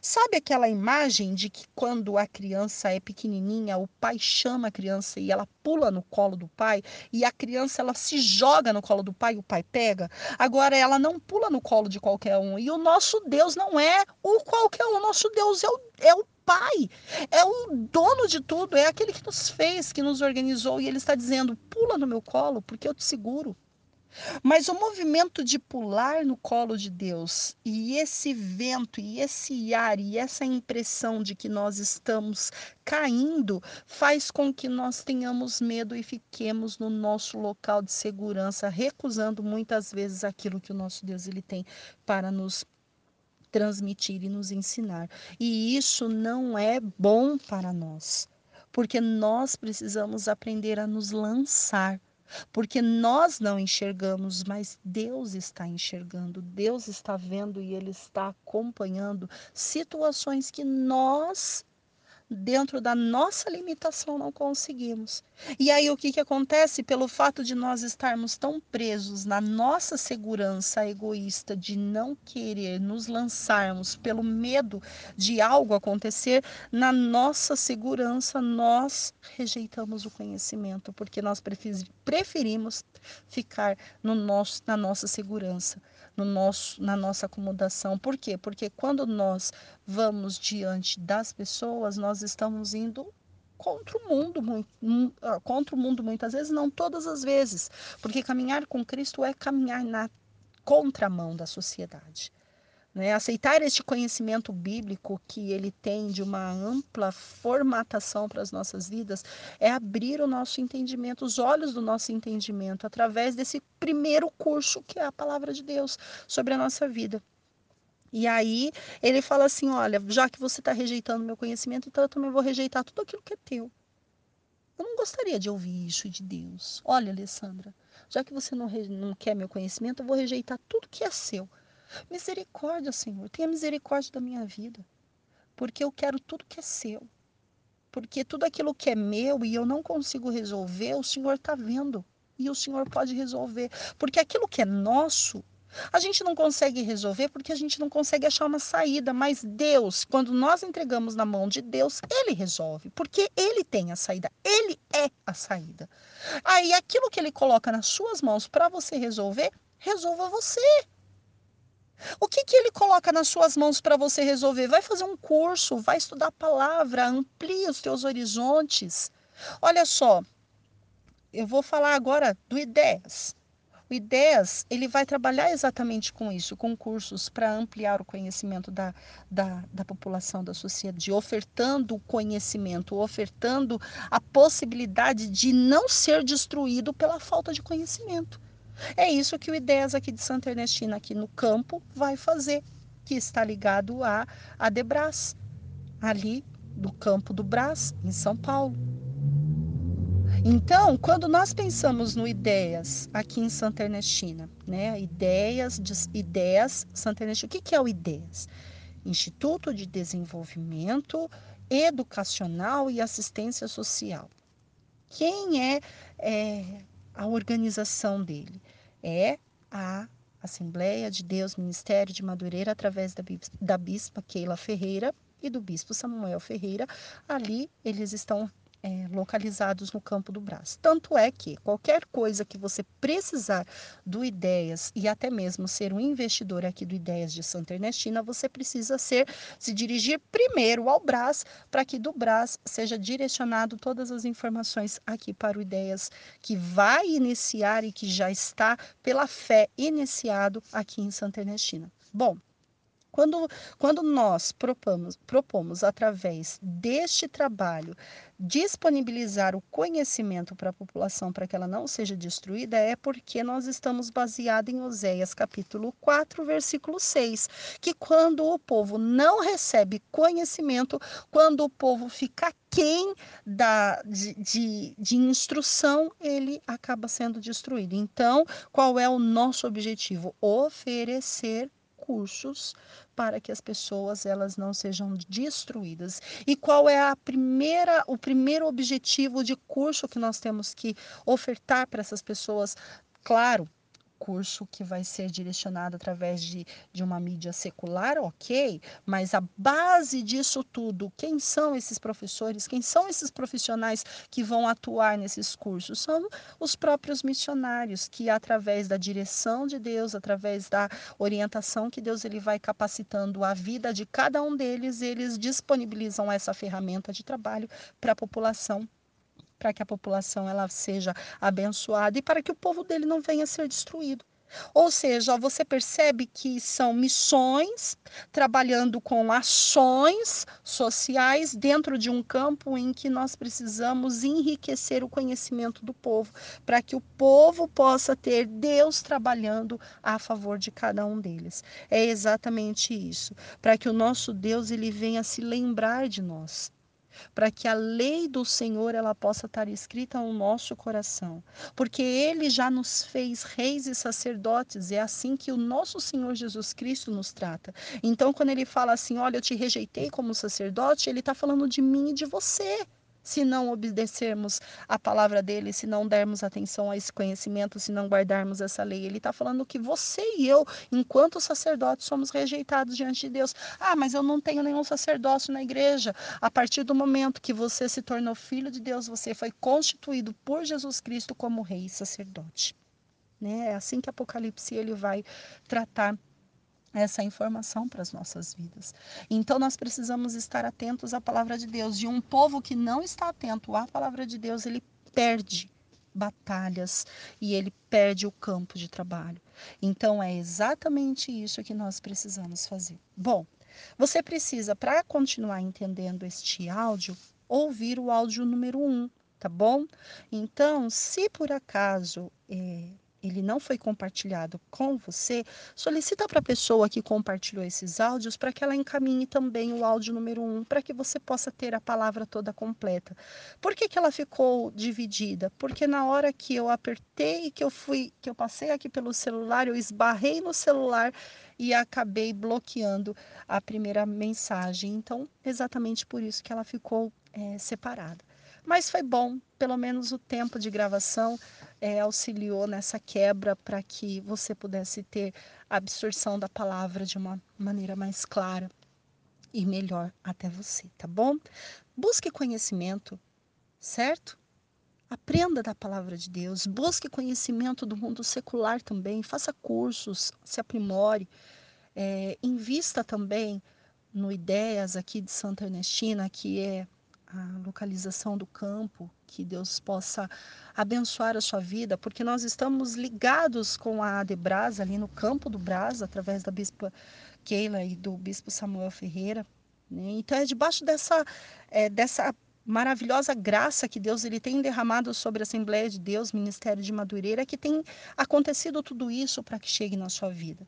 Sabe aquela imagem de que quando a criança é pequenininha, o pai chama a criança e ela pula no colo do pai e a criança ela se joga no colo do pai e o pai pega? Agora ela não pula no colo de qualquer um. E o nosso Deus não é o qualquer um, nosso Deus é o, é o Pai, é o dono de tudo, é aquele que nos fez, que nos organizou e ele está dizendo: pula no meu colo porque eu te seguro. Mas o movimento de pular no colo de Deus e esse vento e esse ar e essa impressão de que nós estamos caindo faz com que nós tenhamos medo e fiquemos no nosso local de segurança, recusando muitas vezes aquilo que o nosso Deus ele tem para nos transmitir e nos ensinar. E isso não é bom para nós, porque nós precisamos aprender a nos lançar porque nós não enxergamos, mas Deus está enxergando, Deus está vendo e Ele está acompanhando situações que nós dentro da nossa limitação não conseguimos. E aí o que, que acontece? Pelo fato de nós estarmos tão presos na nossa segurança egoísta de não querer nos lançarmos pelo medo de algo acontecer, na nossa segurança nós rejeitamos o conhecimento, porque nós preferimos ficar no nosso, na nossa segurança no nosso, na nossa acomodação. Por quê? Porque quando nós vamos diante das pessoas, nós estamos indo contra o mundo, ah, contra o mundo muitas vezes, não todas as vezes, porque caminhar com Cristo é caminhar na contramão da sociedade. Né? Aceitar este conhecimento bíblico que ele tem de uma ampla formatação para as nossas vidas é abrir o nosso entendimento, os olhos do nosso entendimento, através desse primeiro curso que é a palavra de Deus sobre a nossa vida. E aí ele fala assim: olha, já que você está rejeitando meu conhecimento, então eu também vou rejeitar tudo aquilo que é teu. Eu não gostaria de ouvir isso de Deus. Olha, Alessandra, já que você não, não quer meu conhecimento, eu vou rejeitar tudo que é seu. Misericórdia, Senhor, tenha misericórdia da minha vida, porque eu quero tudo que é seu. Porque tudo aquilo que é meu e eu não consigo resolver, o Senhor está vendo. E o Senhor pode resolver. Porque aquilo que é nosso, a gente não consegue resolver porque a gente não consegue achar uma saída. Mas Deus, quando nós entregamos na mão de Deus, Ele resolve. Porque Ele tem a saída. Ele é a saída. Aí aquilo que Ele coloca nas suas mãos para você resolver, resolva você. O que, que ele coloca nas suas mãos para você resolver? Vai fazer um curso, vai estudar a palavra, amplie os teus horizontes. Olha só, eu vou falar agora do Ideias. O Ideias, ele vai trabalhar exatamente com isso, com cursos para ampliar o conhecimento da, da, da população, da sociedade, ofertando conhecimento, ofertando a possibilidade de não ser destruído pela falta de conhecimento. É isso que o Ideias aqui de Santa Ernestina, aqui no campo, vai fazer, que está ligado a, a Debras, ali do campo do Brás, em São Paulo. Então, quando nós pensamos no Ideias aqui em Santa Ernestina, né? Ideias, de, Ideias Santa Ernestina, o que, que é o Ideias? Instituto de Desenvolvimento Educacional e Assistência Social. Quem é, é a organização dele. É a Assembleia de Deus Ministério de Madureira, através da, da bispa Keila Ferreira e do bispo Samuel Ferreira. Ali eles estão é, localizados no campo do Brás. Tanto é que qualquer coisa que você precisar do Ideias e até mesmo ser um investidor aqui do Ideias de Santa Ernestina, você precisa ser se dirigir primeiro ao Brás para que do Brás seja direcionado todas as informações aqui para o Ideias que vai iniciar e que já está pela fé iniciado aqui em Santa Ernestina. Bom, Quando, quando nós propomos, propomos, através deste trabalho, disponibilizar o conhecimento para a população para que ela não seja destruída, é porque nós estamos baseados em Oséias capítulo 4, versículo 6, que quando o povo não recebe conhecimento, quando o povo fica quem da, de, de, de instrução, ele acaba sendo destruído. Então, qual é o nosso objetivo? Oferecer cursos para que as pessoas elas não sejam destruídas. E qual é a primeira o primeiro objetivo de curso que nós temos que ofertar para essas pessoas? Claro, curso que vai ser direcionado através de, de uma mídia secular, ok, mas a base disso tudo, quem são esses professores, quem são esses profissionais que vão atuar nesses cursos? São os próprios missionários, que através da direção de Deus, através da orientação que Deus ele vai capacitando a vida de cada um deles, eles disponibilizam essa ferramenta de trabalho para a população para que a população ela seja abençoada e para que o povo dele não venha a ser destruído. Ou seja, você percebe que são missões trabalhando com ações sociais dentro de um campo em que nós precisamos enriquecer o conhecimento do povo, para que o povo possa ter Deus trabalhando a favor de cada um deles. É exatamente isso, para que o nosso Deus ele venha se lembrar de nós para que a lei do Senhor ela possa estar escrita no nosso coração, porque ele já nos fez reis e sacerdotes, é assim que o nosso Senhor Jesus Cristo nos trata. Então, quando ele fala assim, olha, eu te rejeitei como sacerdote, ele está falando de mim e de você se não obedecermos a palavra dele, se não dermos atenção a esse conhecimento, se não guardarmos essa lei. Ele está falando que você e eu, enquanto sacerdotes, somos rejeitados diante de Deus. Ah, mas eu não tenho nenhum sacerdócio na igreja. A partir do momento que você se tornou filho de Deus, você foi constituído por Jesus Cristo como rei e sacerdote. Né? É assim que Apocalipse ele vai tratar essa informação para as nossas vidas. Então nós precisamos estar atentos à palavra de Deus. E um povo que não está atento à palavra de Deus, ele perde batalhas e ele perde o campo de trabalho. Então é exatamente isso que nós precisamos fazer. Bom, você precisa, para continuar entendendo este áudio, ouvir o áudio número 1, um, tá bom? Então, se por acaso é, ele não foi compartilhado com você, solicita para a pessoa que compartilhou esses áudios para que ela encaminhe também o áudio número um, para que você possa ter a palavra toda completa. Por que, que ela ficou dividida? Porque na hora que eu apertei, que eu fui, que eu passei aqui pelo celular, eu esbarrei no celular e acabei bloqueando a primeira mensagem. Então, exatamente por isso que ela ficou é, separada. Mas foi bom, pelo menos o tempo de gravação é, auxiliou nessa quebra para que você pudesse ter a absorção da palavra de uma maneira mais clara e melhor até você, tá bom? Busque conhecimento, certo? Aprenda da palavra de Deus, busque conhecimento do mundo secular também, faça cursos, se aprimore, é, invista também no Ideias aqui de Santa Ernestina, que é a localização do campo, que Deus possa abençoar a sua vida, porque nós estamos ligados com a Adebras ali no campo do Brás, através da bispa Keila e do bispo Samuel Ferreira. Né? Então é debaixo dessa, é, dessa maravilhosa graça que Deus ele tem derramado sobre a Assembleia de Deus, Ministério de Madureira, que tem acontecido tudo isso para que chegue na sua vida.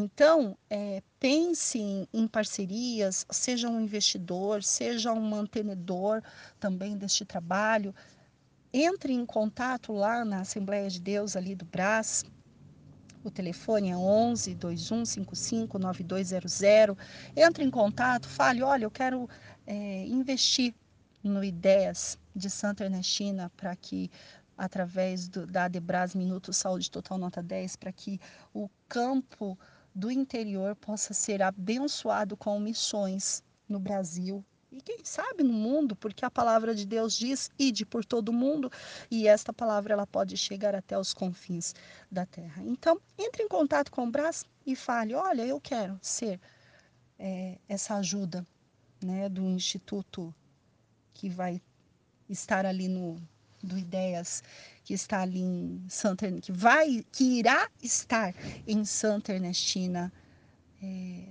Então, é, pense em, em, parcerias, seja um investidor, seja um mantenedor também deste trabalho. Entre em contato lá na Assembleia de Deus, ali do Brás. O telefone é 11 2155 9200. Entre em contato, fale: olha, eu quero é, investir no Ideias de Santa Ernestina para que através do, da Adebras Minuto Saúde Total Nota 10, para que o campo do interior possa ser abençoado com missões no Brasil e quem sabe no mundo, porque a palavra de Deus diz ide por todo mundo e esta palavra ela pode chegar até os confins da terra. Então, entre em contato com o Brás e fale, olha, eu quero ser é, essa ajuda né, do instituto que vai estar ali no do Ideias que está ali em Santa que vai que irá estar em Santa Ernestina é,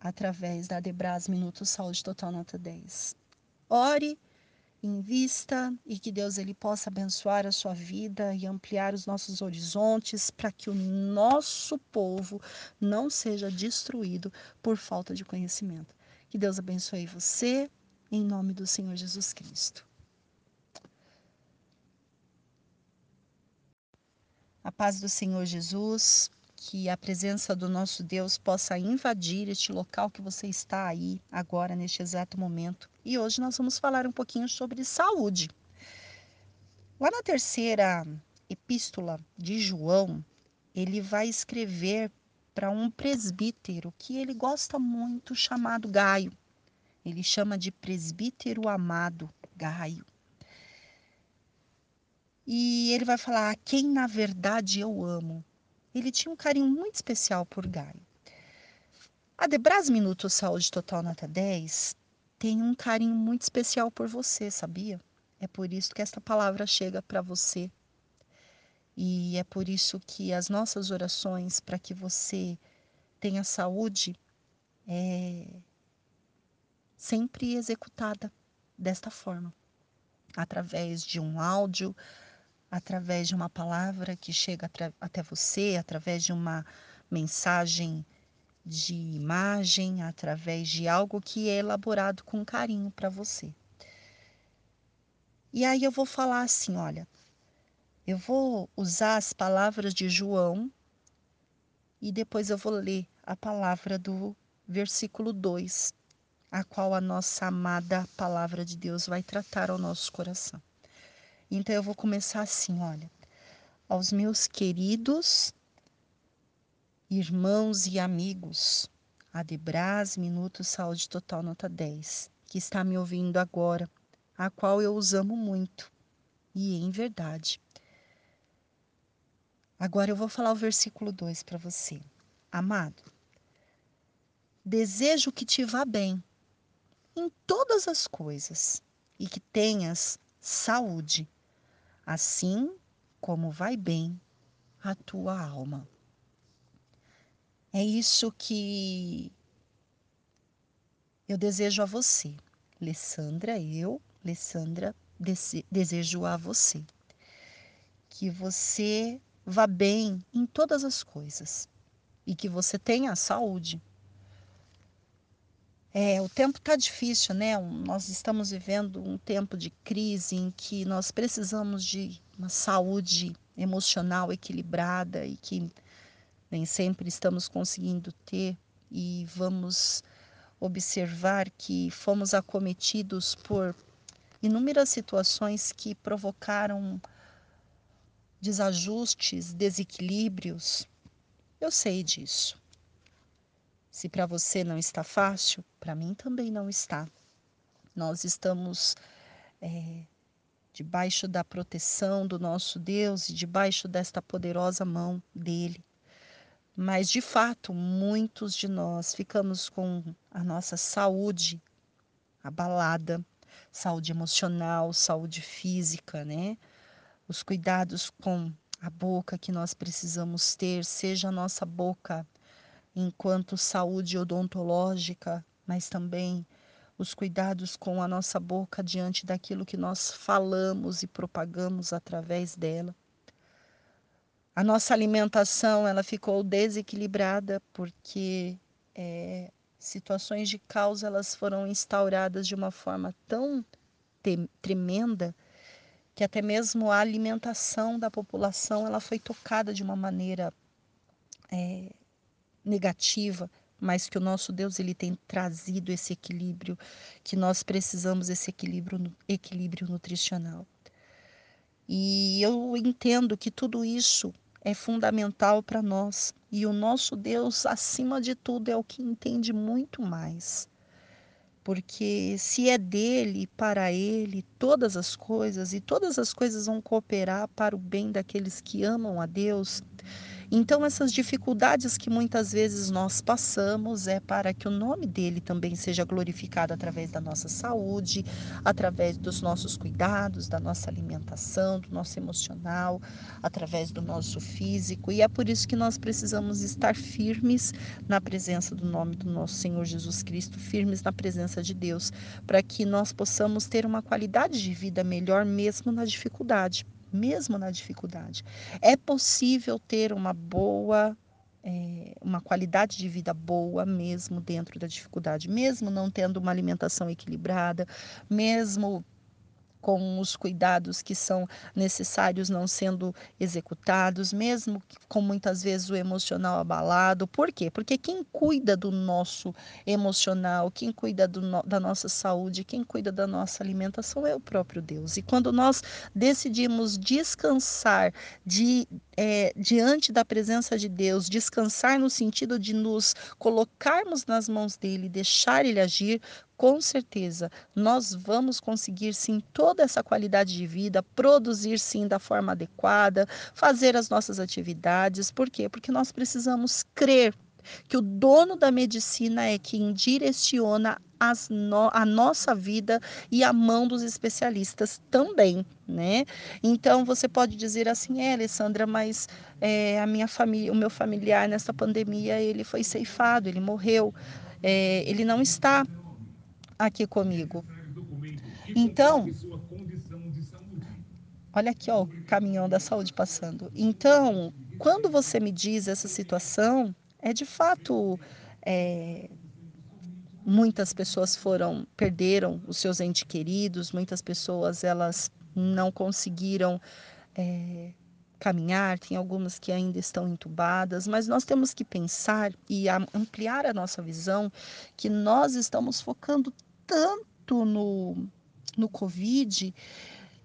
através da Debras Minuto Saúde Total Nota 10. Ore, invista e que Deus ele possa abençoar a sua vida e ampliar os nossos horizontes para que o nosso povo não seja destruído por falta de conhecimento. Que Deus abençoe você em nome do Senhor Jesus Cristo. A paz do Senhor Jesus, que a presença do nosso Deus possa invadir este local que você está aí agora, neste exato momento. E hoje nós vamos falar um pouquinho sobre saúde. Lá na terceira epístola de João, ele vai escrever para um presbítero que ele gosta muito, chamado Gaio. Ele chama de presbítero amado Gaio. E ele vai falar a quem na verdade eu amo. Ele tinha um carinho muito especial por Gaio. A Debras Minuto Saúde Total Nota 10 tem um carinho muito especial por você, sabia? É por isso que esta palavra chega para você. E é por isso que as nossas orações para que você tenha saúde é sempre executada desta forma, através de um áudio, através de uma palavra que chega até você, através de uma mensagem de imagem, através de algo que é elaborado com carinho para você. E aí eu vou falar assim, olha, eu vou usar as palavras de João e depois eu vou ler a palavra do versículo 2, a qual a nossa amada palavra de Deus vai tratar ao nosso coração. Então eu vou começar assim, olha. Aos meus queridos irmãos e amigos, Adebras Minuto Saúde Total Nota 10, que está me ouvindo agora, a qual eu os amo muito. E em verdade. Agora eu vou falar o versículo 2 para você. Amado, desejo que te vá bem em todas as coisas e que tenhas saúde assim como vai bem a tua alma. É isso que eu desejo a você, Alessandra, eu, Alessandra, desejo a você. Que você vá bem em todas as coisas e que você tenha saúde é, o tempo está difícil, né? Nós estamos vivendo um tempo de crise em que nós precisamos de uma saúde emocional equilibrada e que nem sempre estamos conseguindo ter, e vamos observar que fomos acometidos por inúmeras situações que provocaram desajustes, desequilíbrios. Eu sei disso. Se para você não está fácil, para mim também não está. Nós estamos é, debaixo da proteção do nosso Deus e debaixo desta poderosa mão dele. Mas, de fato, muitos de nós ficamos com a nossa saúde abalada, saúde emocional, saúde física, né? Os cuidados com a boca que nós precisamos ter, seja a nossa boca enquanto saúde odontológica, mas também os cuidados com a nossa boca diante daquilo que nós falamos e propagamos através dela. A nossa alimentação ela ficou desequilibrada porque é, situações de causa elas foram instauradas de uma forma tão tremenda que até mesmo a alimentação da população ela foi tocada de uma maneira é, negativa, mas que o nosso Deus ele tem trazido esse equilíbrio, que nós precisamos esse equilíbrio, equilíbrio nutricional. E eu entendo que tudo isso é fundamental para nós. E o nosso Deus, acima de tudo, é o que entende muito mais. Porque se é dele, para ele, todas as coisas, e todas as coisas vão cooperar para o bem daqueles que amam a Deus, Então, essas dificuldades que muitas vezes nós passamos é para que o nome dele também seja glorificado através da nossa saúde, através dos nossos cuidados, da nossa alimentação, do nosso emocional, através do nosso físico. E é por isso que nós precisamos estar firmes na presença do nome do nosso Senhor Jesus Cristo, firmes na presença de Deus, para que nós possamos ter uma qualidade de vida melhor mesmo na dificuldade mesmo na dificuldade. É possível ter uma boa, é, uma qualidade de vida boa mesmo dentro da dificuldade, mesmo não tendo uma alimentação equilibrada, mesmo com os cuidados que são necessários não sendo executados, mesmo com muitas vezes o emocional abalado. Por quê? Porque quem cuida do nosso emocional, quem cuida no, da nossa saúde, quem cuida da nossa alimentação é o próprio Deus. E quando nós decidimos descansar de, é, diante da presença de Deus, descansar no sentido de nos colocarmos nas mãos dele, deixar ele agir, com certeza nós vamos conseguir sim toda essa qualidade de vida, produzir sim da forma adequada, fazer as nossas atividades. Por quê? Porque nós precisamos crer que o dono da medicina é quem direciona no, a nossa vida e a mão dos especialistas também, né? Então você pode dizer assim, é, Alessandra, mas é, a minha família, o meu familiar nessa pandemia ele foi ceifado, ele morreu, é, ele não está aqui comigo. Então, olha aqui ó, o caminhão da saúde passando. Então, quando você me diz essa situação, é de fato é, muitas pessoas foram perderam os seus entes queridos, muitas pessoas elas não conseguiram é, caminhar, tem algumas que ainda estão entubadas, mas nós temos que pensar e ampliar a nossa visão que nós estamos focando tanto no, no Covid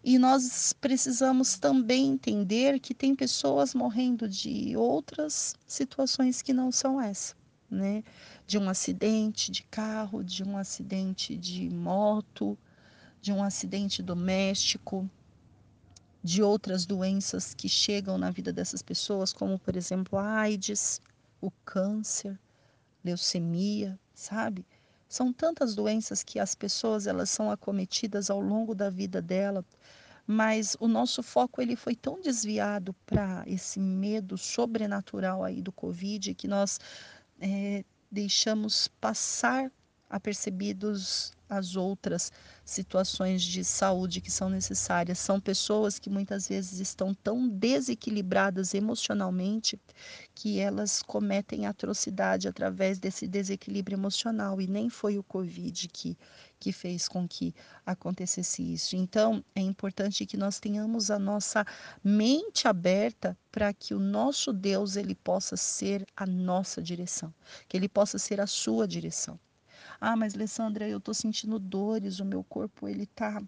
e nós precisamos também entender que tem pessoas morrendo de outras situações que não são essa, né? De um acidente de carro, de um acidente de moto, de um acidente doméstico, de outras doenças que chegam na vida dessas pessoas, como por exemplo a AIDS, o câncer, leucemia, sabe? São tantas doenças que as pessoas elas são acometidas ao longo da vida dela, mas o nosso foco ele foi tão desviado para esse medo sobrenatural aí do Covid que nós é, deixamos passar apercebidos as outras situações de saúde que são necessárias. São pessoas que muitas vezes estão tão desequilibradas emocionalmente que elas cometem atrocidade através desse desequilíbrio emocional e nem foi o Covid que que fez com que acontecesse isso. Então, é importante que nós tenhamos a nossa mente aberta para que o nosso Deus ele possa ser a nossa direção, que ele possa ser a sua direção. Ah, mas Alessandra, eu estou sentindo dores, o meu corpo ele tá.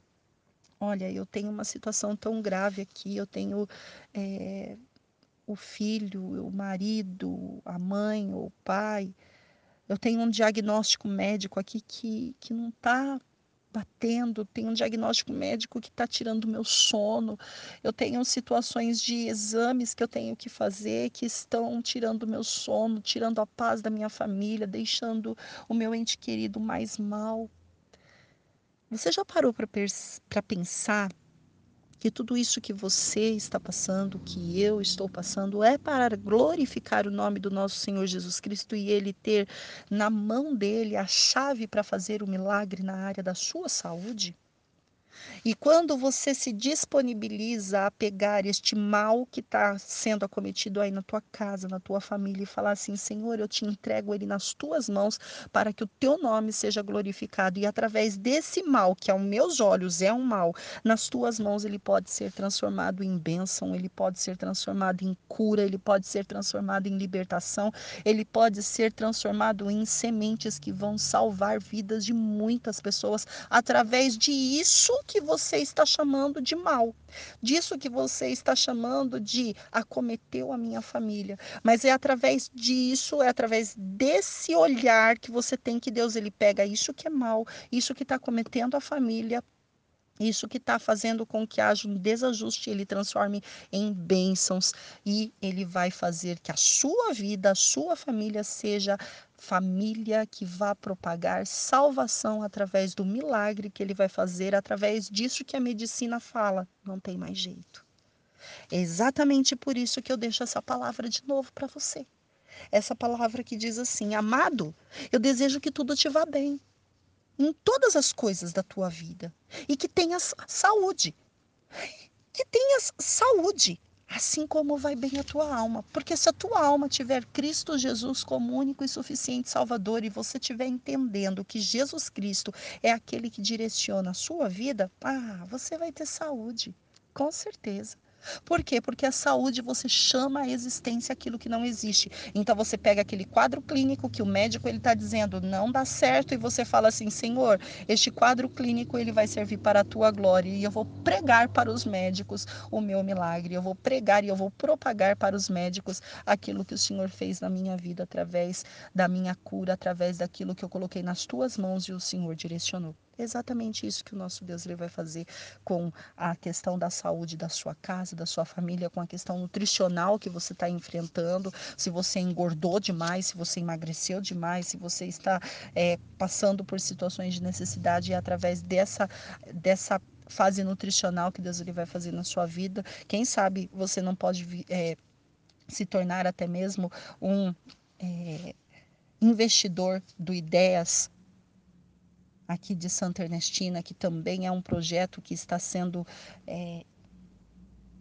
Olha, eu tenho uma situação tão grave aqui, eu tenho é, o filho, o marido, a mãe ou o pai. Eu tenho um diagnóstico médico aqui que, que não está batendo, tem um diagnóstico médico que está tirando meu sono, eu tenho situações de exames que eu tenho que fazer que estão tirando meu sono, tirando a paz da minha família, deixando o meu ente querido mais mal. Você já parou para pensar que tudo isso que você está passando, que eu estou passando, é para glorificar o nome do nosso Senhor Jesus Cristo e Ele ter na mão dele a chave para fazer o milagre na área da sua saúde? E quando você se disponibiliza a pegar este mal que está sendo acometido aí na tua casa, na tua família, e falar assim: Senhor, eu te entrego ele nas tuas mãos para que o teu nome seja glorificado. E através desse mal, que aos meus olhos é um mal, nas tuas mãos ele pode ser transformado em bênção, ele pode ser transformado em cura, ele pode ser transformado em libertação, ele pode ser transformado em sementes que vão salvar vidas de muitas pessoas através de isso que você está chamando de mal, disso que você está chamando de acometeu a minha família. Mas é através disso, é através desse olhar que você tem que Deus ele pega isso que é mal, isso que está cometendo a família Isso que está fazendo com que haja um desajuste, ele transforme em bênçãos e ele vai fazer que a sua vida, a sua família seja família que vá propagar salvação através do milagre que ele vai fazer, através disso que a medicina fala. Não tem mais jeito. É exatamente por isso que eu deixo essa palavra de novo para você. Essa palavra que diz assim: Amado, eu desejo que tudo te vá bem em todas as coisas da tua vida e que tenhas saúde. Que tenhas saúde, assim como vai bem a tua alma. Porque se a tua alma tiver Cristo Jesus como único e suficiente Salvador e você estiver entendendo que Jesus Cristo é aquele que direciona a sua vida, ah, você vai ter saúde, com certeza. Por quê? Porque a saúde você chama a existência aquilo que não existe. Então você pega aquele quadro clínico que o médico ele está dizendo não dá certo e você fala assim, Senhor, este quadro clínico ele vai servir para a tua glória e eu vou pregar para os médicos o meu milagre. Eu vou pregar e eu vou propagar para os médicos aquilo que o Senhor fez na minha vida através da minha cura, através daquilo que eu coloquei nas tuas mãos e o Senhor direcionou exatamente isso que o nosso Deus ele vai fazer com a questão da saúde da sua casa, da sua família, com a questão nutricional que você está enfrentando, se você engordou demais, se você emagreceu demais, se você está é, passando por situações de necessidade e é através dessa, dessa fase nutricional que Deus ele vai fazer na sua vida, quem sabe você não pode é, se tornar até mesmo um é, investidor do Ideias aqui de Santa Ernestina, que também é um projeto que está sendo é,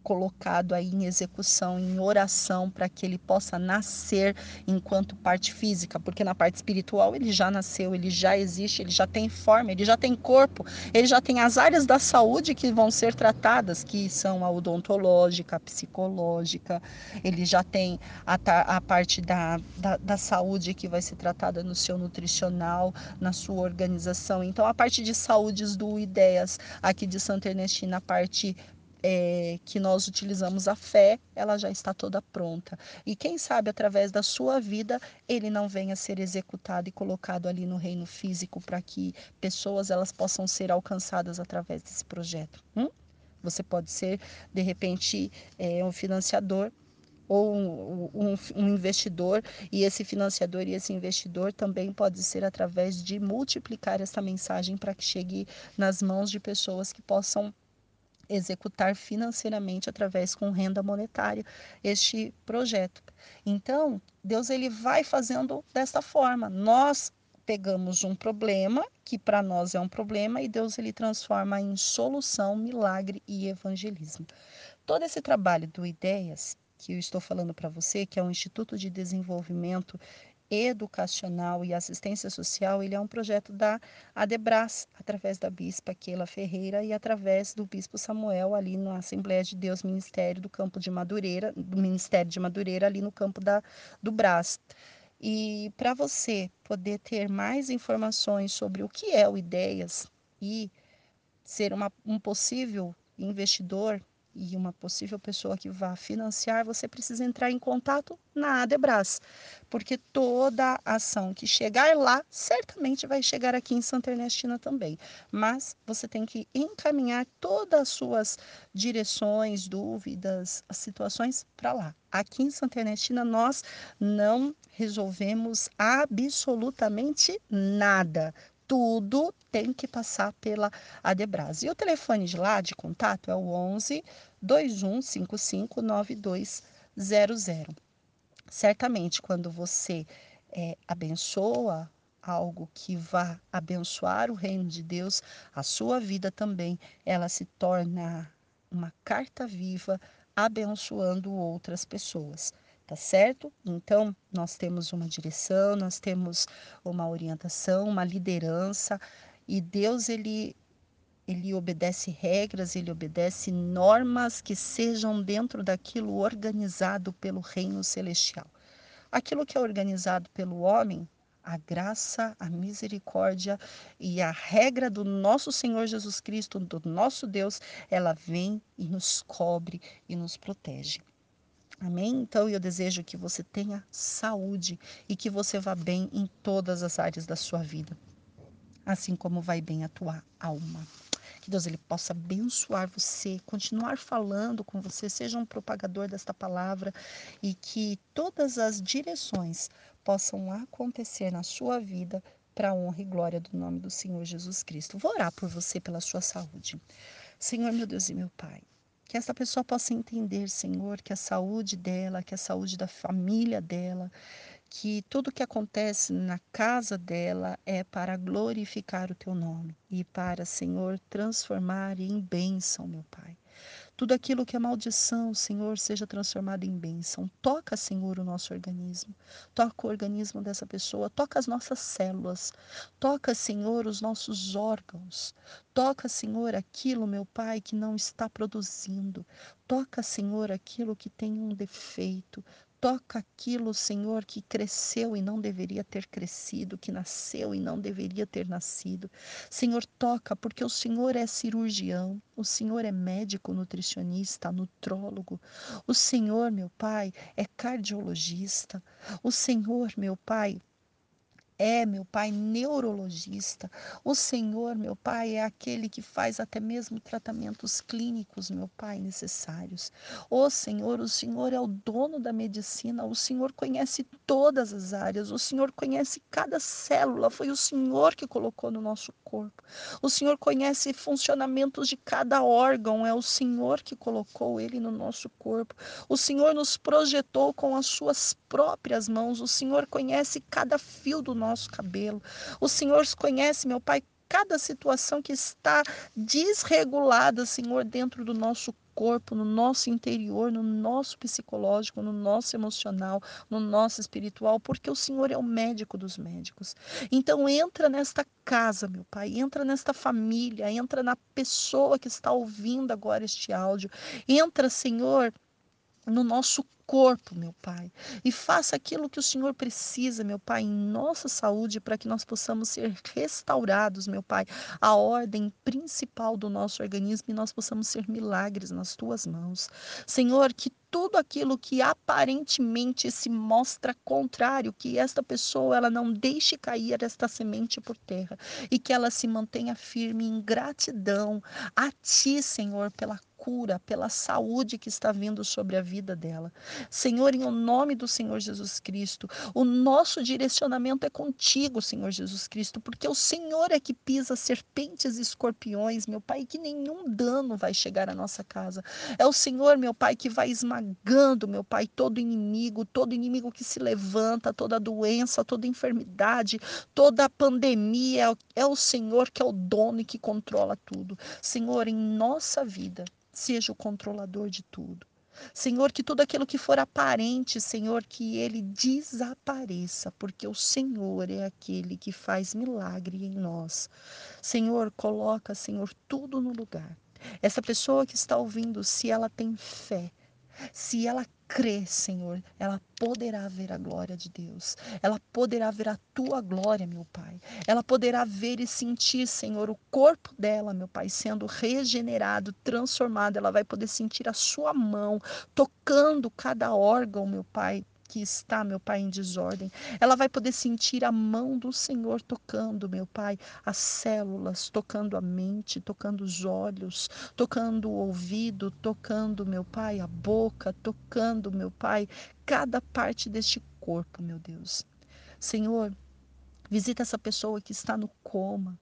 colocado aí em execução, em oração, para que ele possa nascer enquanto parte física, porque na parte espiritual ele já nasceu, ele já existe, ele já tem forma, ele já tem corpo, ele já tem as áreas da saúde que vão ser tratadas, que são a odontológica, a psicológica, ele já tem a, a parte da, da, da saúde que vai ser tratada no seu nutricional, na sua organização. Então, a parte de saúdes do Ideias, aqui de Santa Ernestina, a parte é, que nós utilizamos a fé, ela já está toda pronta. E quem sabe através da sua vida ele não venha a ser executado e colocado ali no reino físico para que pessoas elas possam ser alcançadas através desse projeto. Hum? Você pode ser de repente é, um financiador ou um, um, um, investidor, e esse financiador e esse investidor também pode ser através de multiplicar essa mensagem para que chegue nas mãos de pessoas que possam executar financeiramente através com renda monetária este projeto. Então, Deus ele vai fazendo desta forma. Nós pegamos um problema que para nós é um problema e Deus ele transforma em solução, milagre e evangelismo. Todo esse trabalho do Ideias que eu estou falando para você, que é o Instituto de Desenvolvimento educacional e assistência social, ele é um projeto da Adebras, através da bispa Keila Ferreira e através do bispo Samuel ali na Assembleia de Deus Ministério do campo de Madureira, do Ministério de Madureira ali no campo da, do Brás. E para você poder ter mais informações sobre o que é o Ideias e ser uma, um possível investidor e uma possível pessoa que vá financiar, você precisa entrar em contato na Adebras, porque toda ação que chegar lá certamente vai chegar aqui em Santa Ernestina também. Mas você tem que encaminhar todas as suas direções, dúvidas, situações para lá. Aqui em Santa Ernestina nós não resolvemos absolutamente nada tudo tem que passar pela Adebras. E o telefone de lá de contato é o 11 2155 9200. Certamente, quando você é, abençoa algo que vá abençoar o reino de Deus, a sua vida também, ela se torna uma carta viva abençoando outras pessoas tá certo? Então, nós temos uma direção, nós temos uma orientação, uma liderança, e Deus ele ele obedece regras, ele obedece normas que sejam dentro daquilo organizado pelo reino celestial. Aquilo que é organizado pelo homem, a graça, a misericórdia e a regra do nosso Senhor Jesus Cristo, do nosso Deus, ela vem e nos cobre e nos protege. Amém? Então eu desejo que você tenha saúde e que você vá bem em todas as áreas da sua vida, assim como vai bem a tua alma. Que Deus ele possa abençoar você, continuar falando com você, seja um propagador desta palavra e que todas as direções possam acontecer na sua vida para a honra e glória do nome do Senhor Jesus Cristo. Vou orar por você pela sua saúde. Senhor, meu Deus e meu Pai, que essa pessoa possa entender, Senhor, que a saúde dela, que a saúde da família dela, que tudo que acontece na casa dela é para glorificar o teu nome e para, Senhor, transformar em bênção, meu Pai. Tudo aquilo que é maldição, Senhor, seja transformado em bênção. Toca, Senhor, o nosso organismo. Toca o organismo dessa pessoa. Toca as nossas células. Toca, Senhor, os nossos órgãos. Toca, Senhor, aquilo, meu Pai, que não está produzindo. Toca, Senhor, aquilo que tem um defeito. Toca aquilo, Senhor, que cresceu e não deveria ter crescido, que nasceu e não deveria ter nascido. Senhor, toca, porque o Senhor é cirurgião, o Senhor é médico, nutricionista, nutrólogo. O Senhor, meu Pai, é cardiologista. O Senhor, meu Pai, é, meu Pai, neurologista. O Senhor, meu Pai, é aquele que faz até mesmo tratamentos clínicos, meu Pai, necessários. O Senhor, o Senhor é o dono da medicina, o Senhor conhece todas as áreas, o Senhor conhece cada célula, foi o Senhor que colocou no nosso corpo. O Senhor conhece funcionamentos de cada órgão, é o Senhor que colocou ele no nosso corpo. O Senhor nos projetou com as suas próprias mãos, o Senhor conhece cada fio do nosso cabelo. O Senhor conhece, meu Pai, cada situação que está desregulada, Senhor, dentro do nosso corpo, no nosso interior, no nosso psicológico, no nosso emocional, no nosso espiritual, porque o Senhor é o médico dos médicos. Então entra nesta casa, meu Pai, entra nesta família, entra na pessoa que está ouvindo agora este áudio. Entra, Senhor, no nosso corpo, meu Pai. E faça aquilo que o Senhor precisa, meu Pai, em nossa saúde, para que nós possamos ser restaurados, meu Pai, a ordem principal do nosso organismo e nós possamos ser milagres nas tuas mãos. Senhor, que tudo aquilo que aparentemente se mostra contrário, que esta pessoa ela não deixe cair esta semente por terra e que ela se mantenha firme em gratidão a ti, Senhor, pela cura, pela saúde que está vindo sobre a vida dela. Senhor, em o nome do Senhor Jesus Cristo, o nosso direcionamento é contigo, Senhor Jesus Cristo, porque o Senhor é que pisa serpentes e escorpiões, meu Pai, que nenhum dano vai chegar à nossa casa. É o Senhor, meu Pai, que vai esmagando, meu Pai, todo inimigo, todo inimigo que se levanta, toda doença, toda enfermidade, toda pandemia. É o Senhor que é o dono e que controla tudo. Senhor, em nossa vida, seja o controlador de tudo. Senhor, que tudo aquilo que for aparente, Senhor, que ele desapareça, porque o Senhor é aquele que faz milagre em nós. Senhor, coloca, Senhor, tudo no lugar. Essa pessoa que está ouvindo, se ela tem fé, se ela crê, Senhor, ela poderá ver a glória de Deus. Ela poderá ver a tua glória, meu Pai. Ela poderá ver e sentir, Senhor, o corpo dela, meu Pai, sendo regenerado, transformado. Ela vai poder sentir a sua mão tocando cada órgão, meu Pai, que está, meu Pai, em desordem. Ela vai poder sentir a mão do Senhor tocando, meu Pai, as células, tocando a mente, tocando os olhos, tocando o ouvido, tocando, meu Pai, a boca, tocando, meu Pai, cada parte deste corpo, meu Deus. Senhor, visita essa pessoa que está no coma.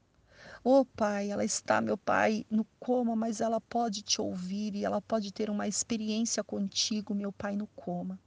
Oh, Pai, ela está, meu Pai, no coma, mas ela pode te ouvir e ela pode ter uma experiência contigo, meu Pai, no coma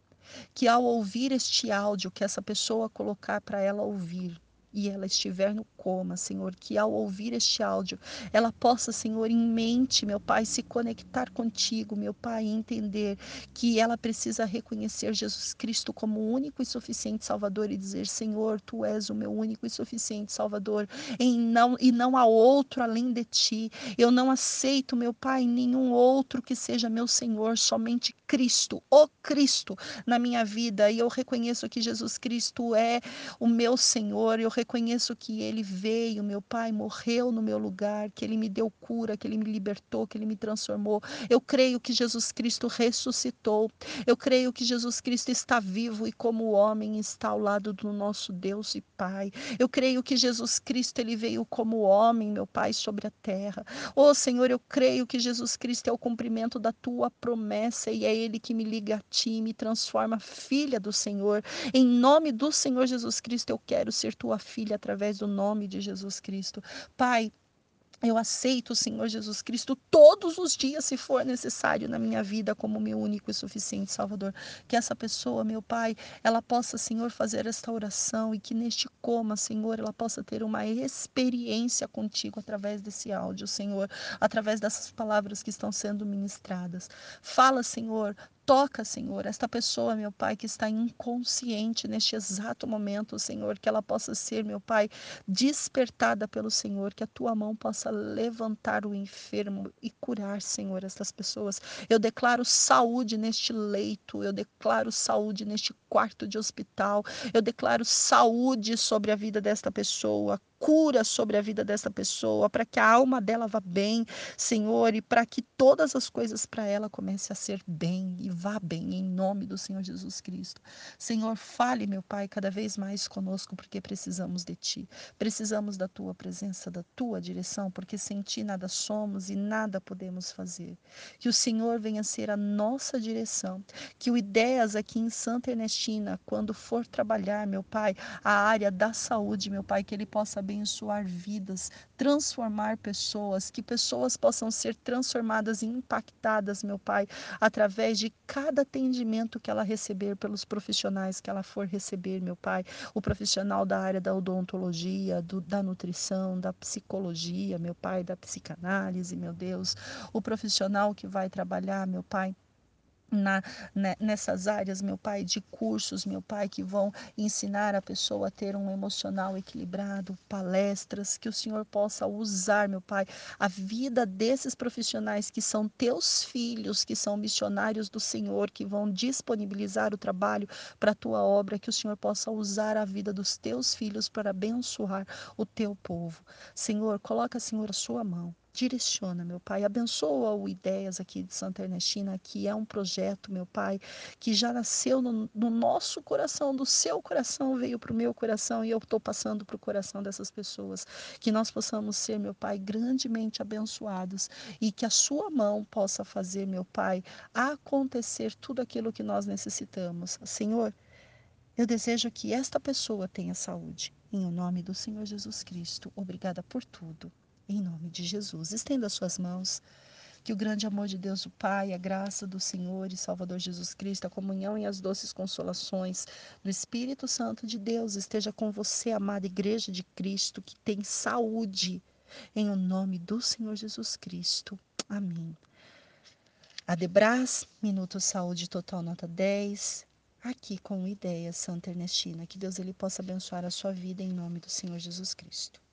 que ao ouvir este áudio que essa pessoa colocar para ela ouvir, e ela estiver no coma, Senhor, que ao ouvir este áudio, ela possa, Senhor, em mente, meu Pai, se conectar contigo, meu Pai, e entender que ela precisa reconhecer Jesus Cristo como o único e suficiente Salvador e dizer: Senhor, tu és o meu único e suficiente Salvador, e não, e não há outro além de ti. Eu não aceito, meu Pai, nenhum outro que seja meu Senhor, somente Cristo, o Cristo na minha vida, e eu reconheço que Jesus Cristo é o meu Senhor, eu reconheço reconheço que ele veio, meu Pai, morreu no meu lugar, que ele me deu cura, que ele me libertou, que ele me transformou. Eu creio que Jesus Cristo ressuscitou. Eu creio que Jesus Cristo está vivo e como homem está ao lado do nosso Deus e Pai. Eu creio que Jesus Cristo ele veio como homem, meu Pai, sobre a terra. Oh, Senhor, eu creio que Jesus Cristo é o cumprimento da tua promessa e é ele que me liga a ti, me transforma filha do Senhor. Em nome do Senhor Jesus Cristo, eu quero ser tua filha através do nome de Jesus Cristo. Pai, eu aceito o Senhor Jesus Cristo todos os dias, se for necessário, na minha vida, como meu único e suficiente Salvador. Que essa pessoa, meu Pai, ela possa, Senhor, fazer esta oração e que neste coma, Senhor, ela possa ter uma experiência contigo através desse áudio, Senhor, através dessas palavras que estão sendo ministradas. Fala, Senhor, Toca, Senhor, esta pessoa, meu Pai, que está inconsciente neste exato momento, Senhor, que ela possa ser, meu Pai, despertada pelo Senhor, que a tua mão possa levantar o enfermo e curar, Senhor, estas pessoas. Eu declaro saúde neste leito, eu declaro saúde neste quarto de hospital, eu declaro saúde sobre a vida desta pessoa, cura sobre a vida dessa pessoa, para que a alma dela vá bem, Senhor, e para que todas as coisas para ela comecem a ser bem e vá bem, em nome do Senhor Jesus Cristo. Senhor, fale, meu Pai, cada vez mais conosco, porque precisamos de Ti. Precisamos da Tua presença, da Tua direção, porque sem Ti nada somos e nada podemos fazer. Que o Senhor venha ser a nossa direção. Que o Ideias aqui em Santa Ernestina, quando for trabalhar, meu Pai, a área da saúde, meu Pai, que Ele possa abençoar vidas, transformar pessoas, que pessoas possam ser transformadas e impactadas, meu Pai, através de cada atendimento que ela receber pelos profissionais que ela for receber, meu Pai, o profissional da área da odontologia, do, da nutrição, da psicologia, meu Pai, da psicanálise, meu Deus, o profissional que vai trabalhar, meu Pai, na, né, nessas áreas, meu Pai, de cursos, meu Pai, que vão ensinar a pessoa a ter um emocional equilibrado, palestras, que o Senhor possa usar, meu Pai, a vida desses profissionais que são teus filhos, que são missionários do Senhor, que vão disponibilizar o trabalho para a tua obra, que o Senhor possa usar a vida dos teus filhos para abençoar o teu povo. Senhor, coloca, Senhor, a sua mão direciona, meu Pai. Abençoa o Ideias aqui de Santa Ernestina, que é um projeto, meu Pai, que já nasceu no, no nosso coração, do seu coração, veio para o meu coração e eu estou passando para o coração dessas pessoas. Que nós possamos ser, meu Pai, grandemente abençoados e que a Sua mão possa fazer, meu Pai, acontecer tudo aquilo que nós necessitamos. Senhor, eu desejo que esta pessoa tenha saúde. Em o nome do Senhor Jesus Cristo. Obrigada por tudo. Em nome de Jesus, estenda suas mãos. Que o grande amor de Deus, o Pai, a graça do Senhor e Salvador Jesus Cristo, a comunhão e as doces consolações do Espírito Santo de Deus esteja com você, amada Igreja de Cristo, que tem saúde. Em o nome do Senhor Jesus Cristo. Amém. Adebras, Minuto Saúde Total Nota 10. Aqui com Ideia Santa Ernestina. Que Deus ele possa abençoar a sua vida em nome do Senhor Jesus Cristo.